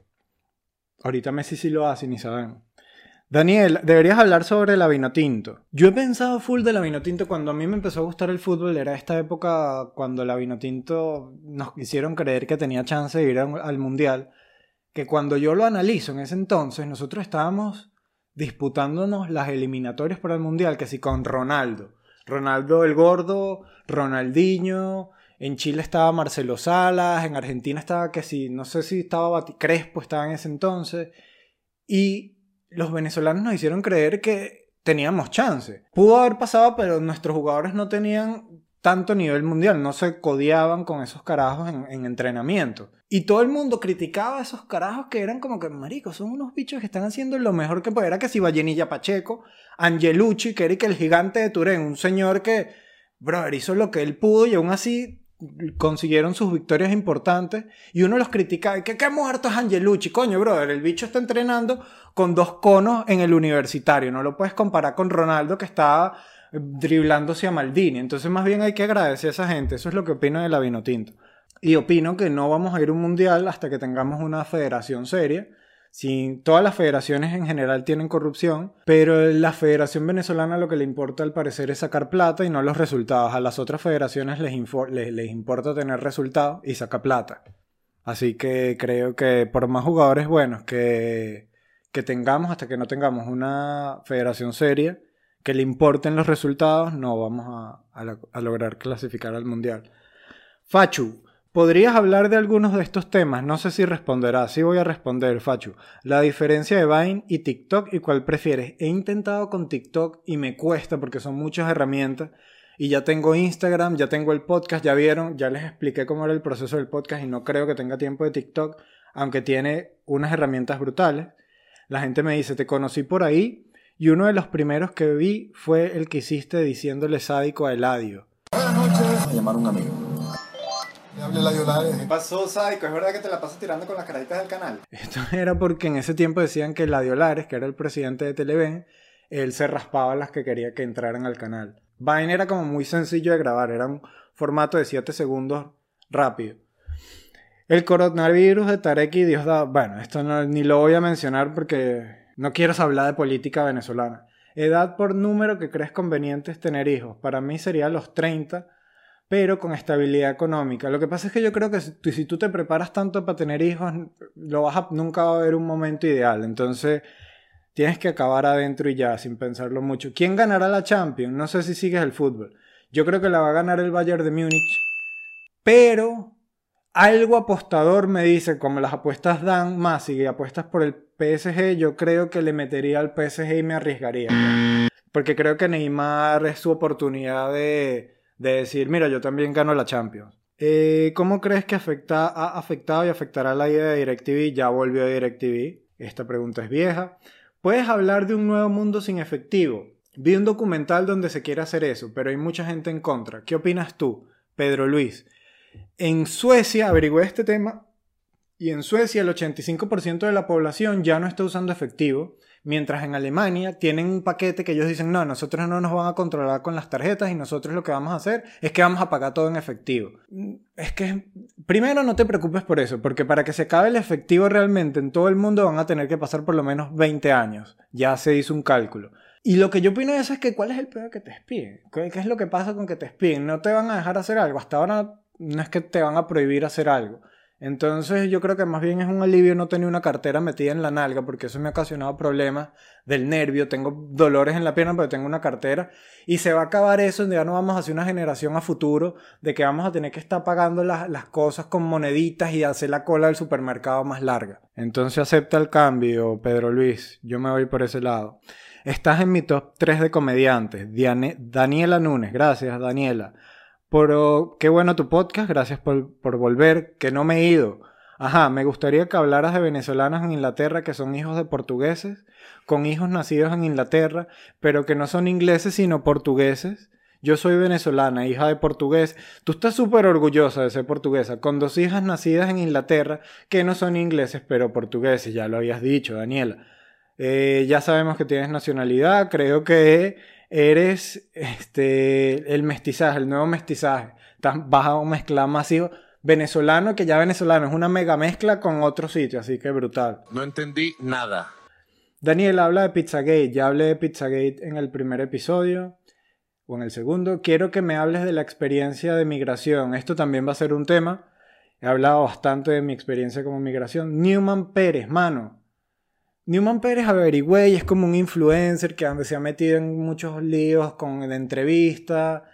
Ahorita Messi sí lo hace, ni saben. Daniel, deberías hablar sobre la Vinotinto. Yo he pensado full de la Vinotinto cuando a mí me empezó a gustar el fútbol. Era esta época cuando la Vinotinto nos hicieron creer que tenía chance de ir al Mundial. Que cuando yo lo analizo en ese entonces, nosotros estábamos disputándonos las eliminatorias para el Mundial, que sí, con Ronaldo. Ronaldo el Gordo, Ronaldinho. En Chile estaba Marcelo Salas, en Argentina estaba que sí, no sé si estaba Crespo, estaba en ese entonces. Y los venezolanos nos hicieron creer que teníamos chance. Pudo haber pasado, pero nuestros jugadores no tenían tanto nivel mundial, no se codeaban con esos carajos en, en entrenamiento. Y todo el mundo criticaba a esos carajos que eran como que, maricos, son unos bichos que están haciendo lo mejor que pueden. Era que si Vallenilla Pacheco, Angelucci, que era el gigante de Turén, un señor que, brother, hizo lo que él pudo y aún así consiguieron sus victorias importantes y uno los criticaba, que qué muerto es Angelucci, coño, brother, el bicho está entrenando con dos conos en el universitario, no lo puedes comparar con Ronaldo que estaba eh, driblándose a Maldini, entonces más bien hay que agradecer a esa gente, eso es lo que opino de la Vinotinto. Y opino que no vamos a ir a un mundial hasta que tengamos una federación seria. Si todas las federaciones en general tienen corrupción, pero la Federación Venezolana lo que le importa al parecer es sacar plata y no los resultados. A las otras federaciones les, les, les importa tener resultados y sacar plata. Así que creo que por más jugadores buenos que, que tengamos, hasta que no tengamos una federación seria, que le importen los resultados, no vamos a, a lograr clasificar al Mundial. Fachu, ¿podrías hablar de algunos de estos temas? No sé si responderás. Sí voy a responder, Fachu. La diferencia de Vine y TikTok y cuál prefieres. He intentado con TikTok y me cuesta porque son muchas herramientas. Y ya tengo Instagram, ya tengo el podcast, ya vieron, ya les expliqué cómo era el proceso del podcast y no creo que tenga tiempo de TikTok, aunque tiene unas herramientas brutales. La gente me dice, te conocí por ahí y uno de los primeros que vi fue el que hiciste diciéndole sádico a Eladio. a llamar a un amigo. Le hablé la Yolanda. ¿Qué pasó, Sádico? ¿Es verdad que te la pasas tirando con las caritas del canal? Esto era porque en ese tiempo decían que Eladio Lares, que era el presidente de Televen, él se raspaba las que quería que entraran al canal. Vine era como muy sencillo de grabar, era un formato de 7 segundos rápido. El coronavirus de Tarek y Diosdado, bueno, esto ni lo voy a mencionar porque no quiero hablar de política venezolana. Edad por número que crees conveniente es tener hijos. Para mí sería los 30, pero con estabilidad económica. Lo que pasa es que yo creo que si si tú te preparas tanto para tener hijos, lo vas a- nunca va a haber un momento ideal. Entonces, tienes que acabar adentro y ya, sin pensarlo mucho. ¿Quién ganará la Champions? No sé si sigues el fútbol. Yo creo que la va a ganar el Bayern de Múnich, pero algo apostador me dice, como las apuestas dan más y apuestas por el PSG, yo creo que le metería al PSG y me arriesgaría. Porque creo que Neymar es su oportunidad de, de decir, mira, yo también gano la Champions. Eh, ¿Cómo crees que afecta, ha afectado y afectará la idea de DirecTV? Ya volvió a DirecTV. Esta pregunta es vieja. ¿Puedes hablar de un nuevo mundo sin efectivo? Vi un documental donde se quiere hacer eso, pero hay mucha gente en contra. ¿Qué opinas tú, Pedro Luis? En Suecia averigüé este tema Y en Suecia el 85% de la población ya no está usando efectivo, mientras en Alemania tienen un paquete que ellos dicen, no, nosotros no nos van a controlar con las tarjetas y nosotros lo que vamos a hacer es que vamos a pagar todo en efectivo. Mm, Es que, primero no te preocupes por eso, porque para que se acabe el efectivo realmente en todo el mundo van a tener que pasar por lo menos 20 años. Ya se hizo un cálculo. Y lo que yo opino de eso es que cuál es el peor que te espíen. ¿Qué es lo que pasa con que te espíen? No te van a dejar hacer algo. Hasta ahora no es que te van a prohibir hacer algo. Entonces yo creo que más bien es un alivio no tener una cartera metida en la nalga porque eso me ha ocasionado problemas del nervio, tengo dolores en la pierna pero tengo una cartera y se va a acabar eso, ya no vamos a hacer una generación a futuro de que vamos a tener que estar pagando las, las cosas con moneditas y hacer la cola del supermercado más larga. Entonces acepta el cambio, Pedro Luis, yo me voy por ese lado. Estás en mi top 3 de comediantes. Diane- Daniela Núñez, gracias Daniela. Pero qué bueno tu podcast, gracias por, por volver, que no me he ido. Ajá, me gustaría que hablaras de venezolanos en Inglaterra que son hijos de portugueses, con hijos nacidos en Inglaterra, pero que no son ingleses sino portugueses. Yo soy venezolana, hija de portugués. Tú estás súper orgullosa de ser portuguesa, con dos hijas nacidas en Inglaterra que no son ingleses pero portugueses, ya lo habías dicho, Daniela. Eh, ya sabemos que tienes nacionalidad, creo que eres este, el mestizaje, el nuevo mestizaje. Estás- Vas a mezclar masivo venezolano, que ya venezolano es una mega mezcla con otro sitio, así que brutal. No entendí nada. Daniel habla de Pizzagate, ya hablé de Pizzagate en el primer episodio o en el segundo. Quiero que me hables de la experiencia de migración. Esto también va a ser un tema. He hablado bastante de mi experiencia como migración. Newman Pérez, mano. Newman Pérez averigüé y es como un influencer que se ha metido en muchos líos con de entrevista.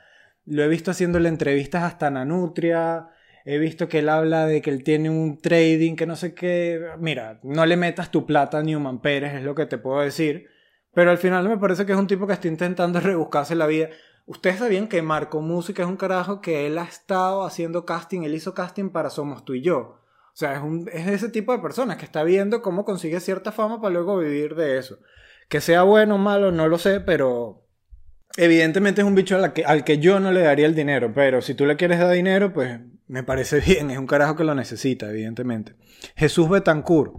Lo he visto haciéndole entrevistas hasta Nanutria. He visto que él habla de que él tiene un trading, que no sé qué. Mira, no le metas tu plata a Newman Pérez, es lo que te puedo decir. Pero al final me parece que es un tipo que está intentando rebuscarse la vida. Ustedes sabían que Marco Música es un carajo que él ha estado haciendo casting, él hizo casting para Somos tú y yo. O sea, es, un, es ese tipo de personas que está viendo cómo consigue cierta fama para luego vivir de eso. Que sea bueno o malo, no lo sé, pero evidentemente es un bicho al que, al que yo no le daría el dinero. Pero si tú le quieres dar dinero, pues me parece bien. Es un carajo que lo necesita, evidentemente. Jesús Betancourt.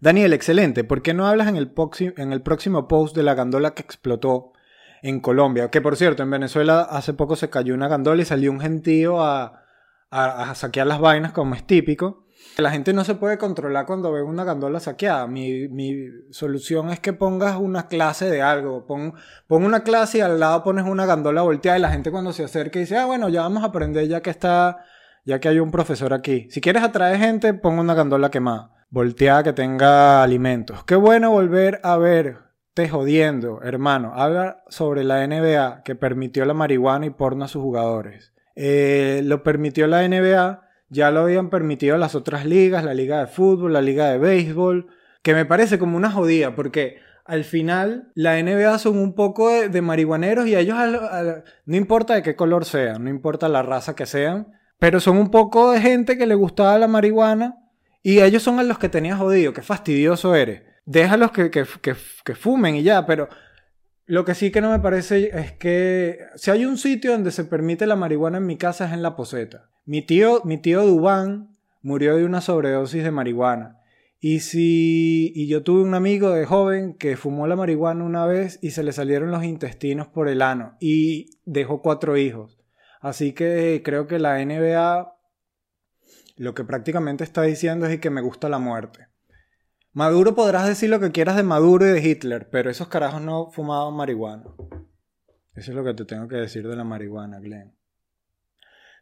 Daniel, excelente. ¿Por qué no hablas en el, en el próximo post de la gandola que explotó en Colombia? Que por cierto, en Venezuela hace poco se cayó una gandola y salió un gentío a, a, saquear las vainas como es típico. La gente no se puede controlar cuando ve una gandola saqueada. Mi, mi solución es que pongas una clase de algo. Pon, pon una clase y al lado pones una gandola volteada y la gente cuando se acerca dice, ah, bueno, ya vamos a aprender ya que está, ya que hay un profesor aquí. Si quieres atraer gente, pon una gandola quemada. Volteada que tenga alimentos. Qué bueno volver a ver. Te jodiendo, hermano. Habla sobre la NBA que permitió la marihuana y porno a sus jugadores. Eh, lo permitió la NBA, ya lo habían permitido las otras ligas, la liga de fútbol, la liga de béisbol, que me parece como una jodida, porque al final la NBA son un poco de, marihuaneros y a ellos no importa de qué color sean, no importa la raza que sean, pero son un poco de gente que le gustaba la marihuana y ellos son a los que tenías jodido, qué fastidioso eres. Déjalos que, que, que, que fumen y ya, pero lo que sí que no me parece es que si hay un sitio donde se permite la marihuana en mi casa es en la poseta. Mi tío, mi tío Dubán murió de una sobredosis de marihuana. Y si y yo tuve un amigo de joven que fumó la marihuana una vez y se le salieron los intestinos por el ano y dejó cuatro hijos. Así que creo que la NBA lo que prácticamente está diciendo es que me gusta la muerte. Maduro podrás decir lo que quieras de Maduro y de Hitler, pero esos carajos no fumaban marihuana. Eso es lo que te tengo que decir de la marihuana, Glenn.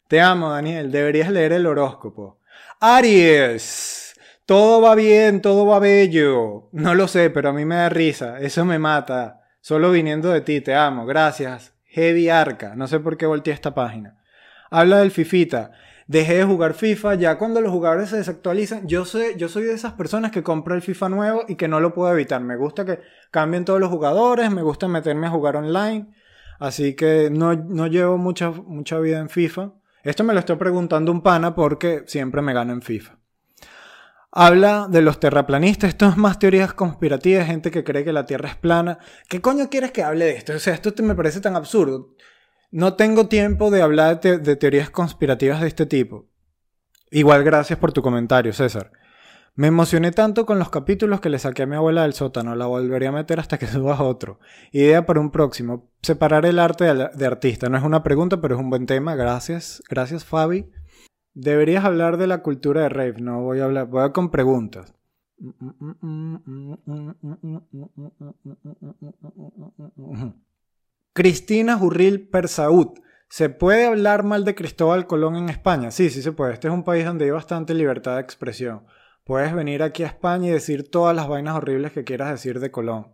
Te amo, Daniel. Deberías leer el horóscopo. Aries. Todo va bien, todo va bello. No lo sé, pero a mí me da risa. Eso me mata. Solo viniendo de ti, te amo. Gracias. Heavy Arca. No sé por qué volteé esta página. Habla del Fifita. Dejé de jugar FIFA, ya cuando los jugadores se desactualizan, yo yo soy de esas personas que compra el FIFA nuevo y que no lo puedo evitar. Me gusta que cambien todos los jugadores, me gusta meterme a jugar online, así que no, no llevo mucha, mucha vida en FIFA. Esto me lo estoy preguntando un pana porque siempre me gano en FIFA. Habla de los terraplanistas, esto es más teorías conspirativas, gente que cree que la Tierra es plana. ¿Qué coño quieres que hable de esto? O sea, esto me parece tan absurdo. No tengo tiempo de hablar de, te- de teorías conspirativas de este tipo. Igual gracias por tu comentario, César. Me emocioné tanto con los capítulos que le saqué a mi abuela del sótano. La volvería a meter hasta que subas otro. Idea para un próximo. Separar el arte de, de artista. No es una pregunta, pero es un buen tema. Gracias. Gracias, Fabi. Deberías hablar de la cultura de rave. No voy a hablar. Voy a con preguntas. Cristina Jurril Persaud. ¿Se puede hablar mal de Cristóbal Colón en España? Sí, sí se puede. Este es un país donde hay bastante libertad de expresión. Puedes venir aquí a España y decir todas las vainas horribles que quieras decir de Colón.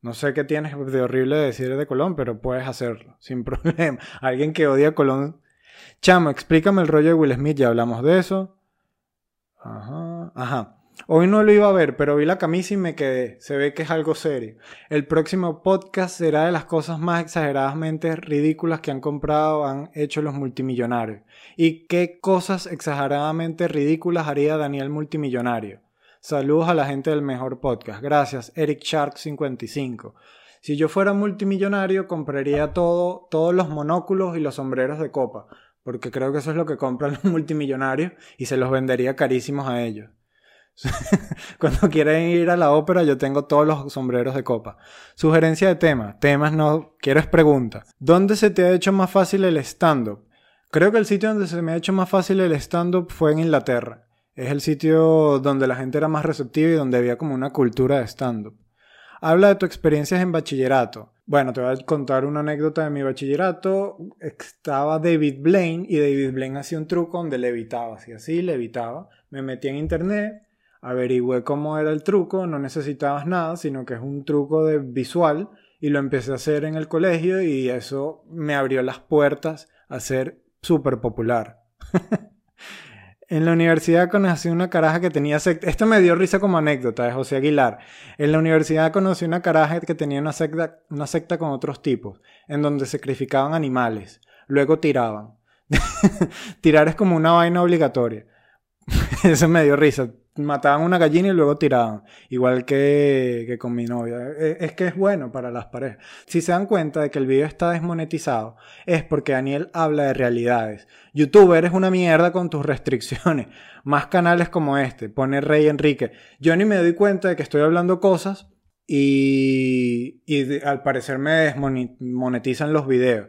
No sé qué tienes de horrible decir de Colón, pero puedes hacerlo, sin problema. Alguien que odia Colón. Chamo, explícame el rollo de Will Smith, ya hablamos de eso. Ajá, ajá. Hoy no lo iba a ver, pero vi la camisa y me quedé. Se ve que es algo serio. El próximo podcast será de las cosas más exageradamente ridículas que han comprado o han hecho los multimillonarios. ¿Y qué cosas exageradamente ridículas haría Daniel Multimillonario? Saludos a la gente del mejor podcast. Gracias, Eric Shark55. Si yo fuera multimillonario, compraría todo, todos los monóculos y los sombreros de copa, porque creo que eso es lo que compran los multimillonarios y se los vendería carísimos a ellos. Cuando quieren ir a la ópera, yo tengo todos los sombreros de copa. Sugerencia de tema. Temas no. Quiero es pregunta. ¿Dónde se te ha hecho más fácil el stand-up? Creo que el sitio donde se me ha hecho más fácil el stand-up fue en Inglaterra. Es el sitio donde la gente era más receptiva y donde había como una cultura de stand-up. Habla de tus experiencias en bachillerato. Bueno, te voy a contar una anécdota de mi bachillerato. Estaba David Blaine y David Blaine hacía un truco donde levitaba, así así, levitaba. Me metí en internet, averigüé cómo era el truco, no necesitabas nada, sino que es un truco de visual y lo empecé a hacer en el colegio y eso me abrió las puertas a ser súper popular. en la universidad conocí una caraja que tenía secta. Esto me dio risa como anécdota de José Aguilar. En la universidad conocí una caraja que tenía una secta, una secta con otros tipos, en donde sacrificaban animales, luego tiraban. Tirar es como una vaina obligatoria. Eso me dio risa mataban una gallina y luego tiraban, igual que, con mi novia. E, es, que es bueno para las parejas. Si se dan cuenta de que el video está desmonetizado, es porque Daniel habla de realidades. YouTuber es una mierda con tus restricciones. Más canales como este, pone Rey Enrique. Yo ni me doy cuenta de que estoy hablando cosas y, y al parecer me desmonetizan los videos.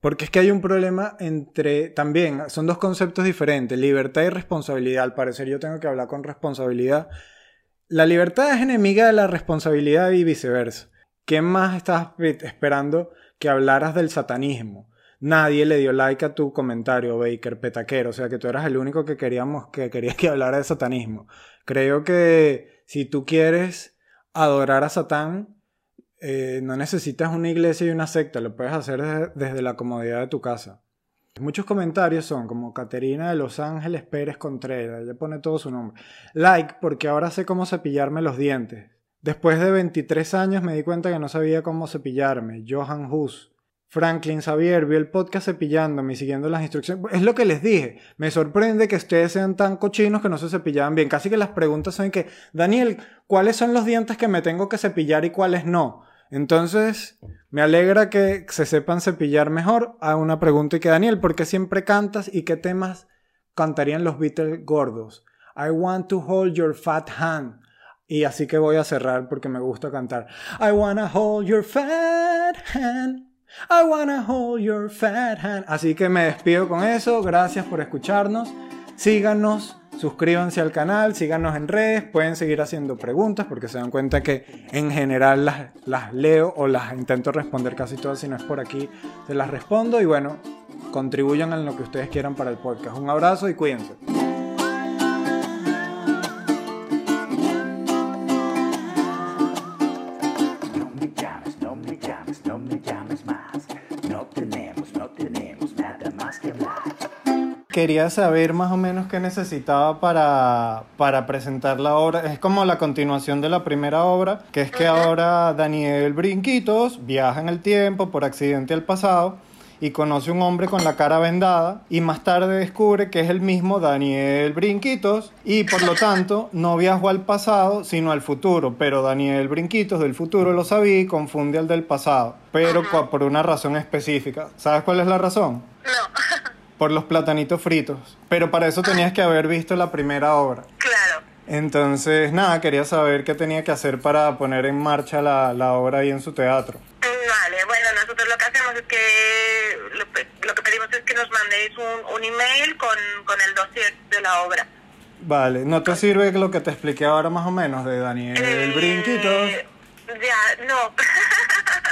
Porque es que hay un problema entre, también, son dos conceptos diferentes, libertad y responsabilidad. Al parecer yo tengo que hablar con responsabilidad. La libertad es enemiga de la responsabilidad y viceversa. ¿Qué más estás esperando que hablaras del satanismo? Nadie le dio like a tu comentario, Baker, petaquero. O sea que tú eras el único que queríamos que querías que hablara de satanismo. Creo que si tú quieres adorar a Satán, eh, no necesitas una iglesia y una secta, lo puedes hacer desde, la comodidad de tu casa. Muchos comentarios son como Caterina de Los Ángeles Pérez Contreras, ya pone todo su nombre. Like, porque ahora sé cómo cepillarme los dientes. Después de 23 años me di cuenta que no sabía cómo cepillarme. Johan Hus. Franklin Xavier, vi el podcast cepillándome y siguiendo las instrucciones. Es lo que les dije. Me sorprende que ustedes sean tan cochinos que no se cepillaban bien. Casi que las preguntas son que, Daniel, ¿cuáles son los dientes que me tengo que cepillar y cuáles no? Entonces, me alegra que se sepan cepillar mejor. A una pregunta y que, Daniel, ¿por qué siempre cantas y qué temas cantarían los Beatles gordos? I want to hold your fat hand. Y así que voy a cerrar porque me gusta cantar. I wanna hold your fat hand. I wanna hold your fat hand. Así que me despido con eso. Gracias por escucharnos. Síganos, suscríbanse al canal, síganos en redes, pueden seguir haciendo preguntas porque se dan cuenta que en general las, las leo o las intento responder casi todas, si no es por aquí, se las respondo y bueno, contribuyan en lo que ustedes quieran para el podcast. Un abrazo y cuídense. Quería saber más o menos qué necesitaba para, para presentar la obra. Es como la continuación de la primera obra, que es que ahora Daniel Brinquitos viaja en el tiempo por accidente al pasado y conoce un hombre con la cara vendada y más tarde descubre que es el mismo Daniel Brinquitos y por lo tanto no viajó al pasado sino al futuro, pero Daniel Brinquitos del futuro lo sabía y confunde al del pasado, pero por una razón específica. ¿Sabes cuál es la razón? No. por los platanitos fritos. Pero para eso tenías que haber visto la primera obra. Claro. Entonces, nada, quería saber qué tenía que hacer para poner en marcha la, la obra ahí en su teatro. Vale, bueno, nosotros lo que hacemos es que lo, lo que pedimos es que nos mandéis un, un email con, con el dossier de la obra. Vale, ¿no te sirve lo que te expliqué ahora más o menos de Daniel Eh, Brinquitos? Ya, no.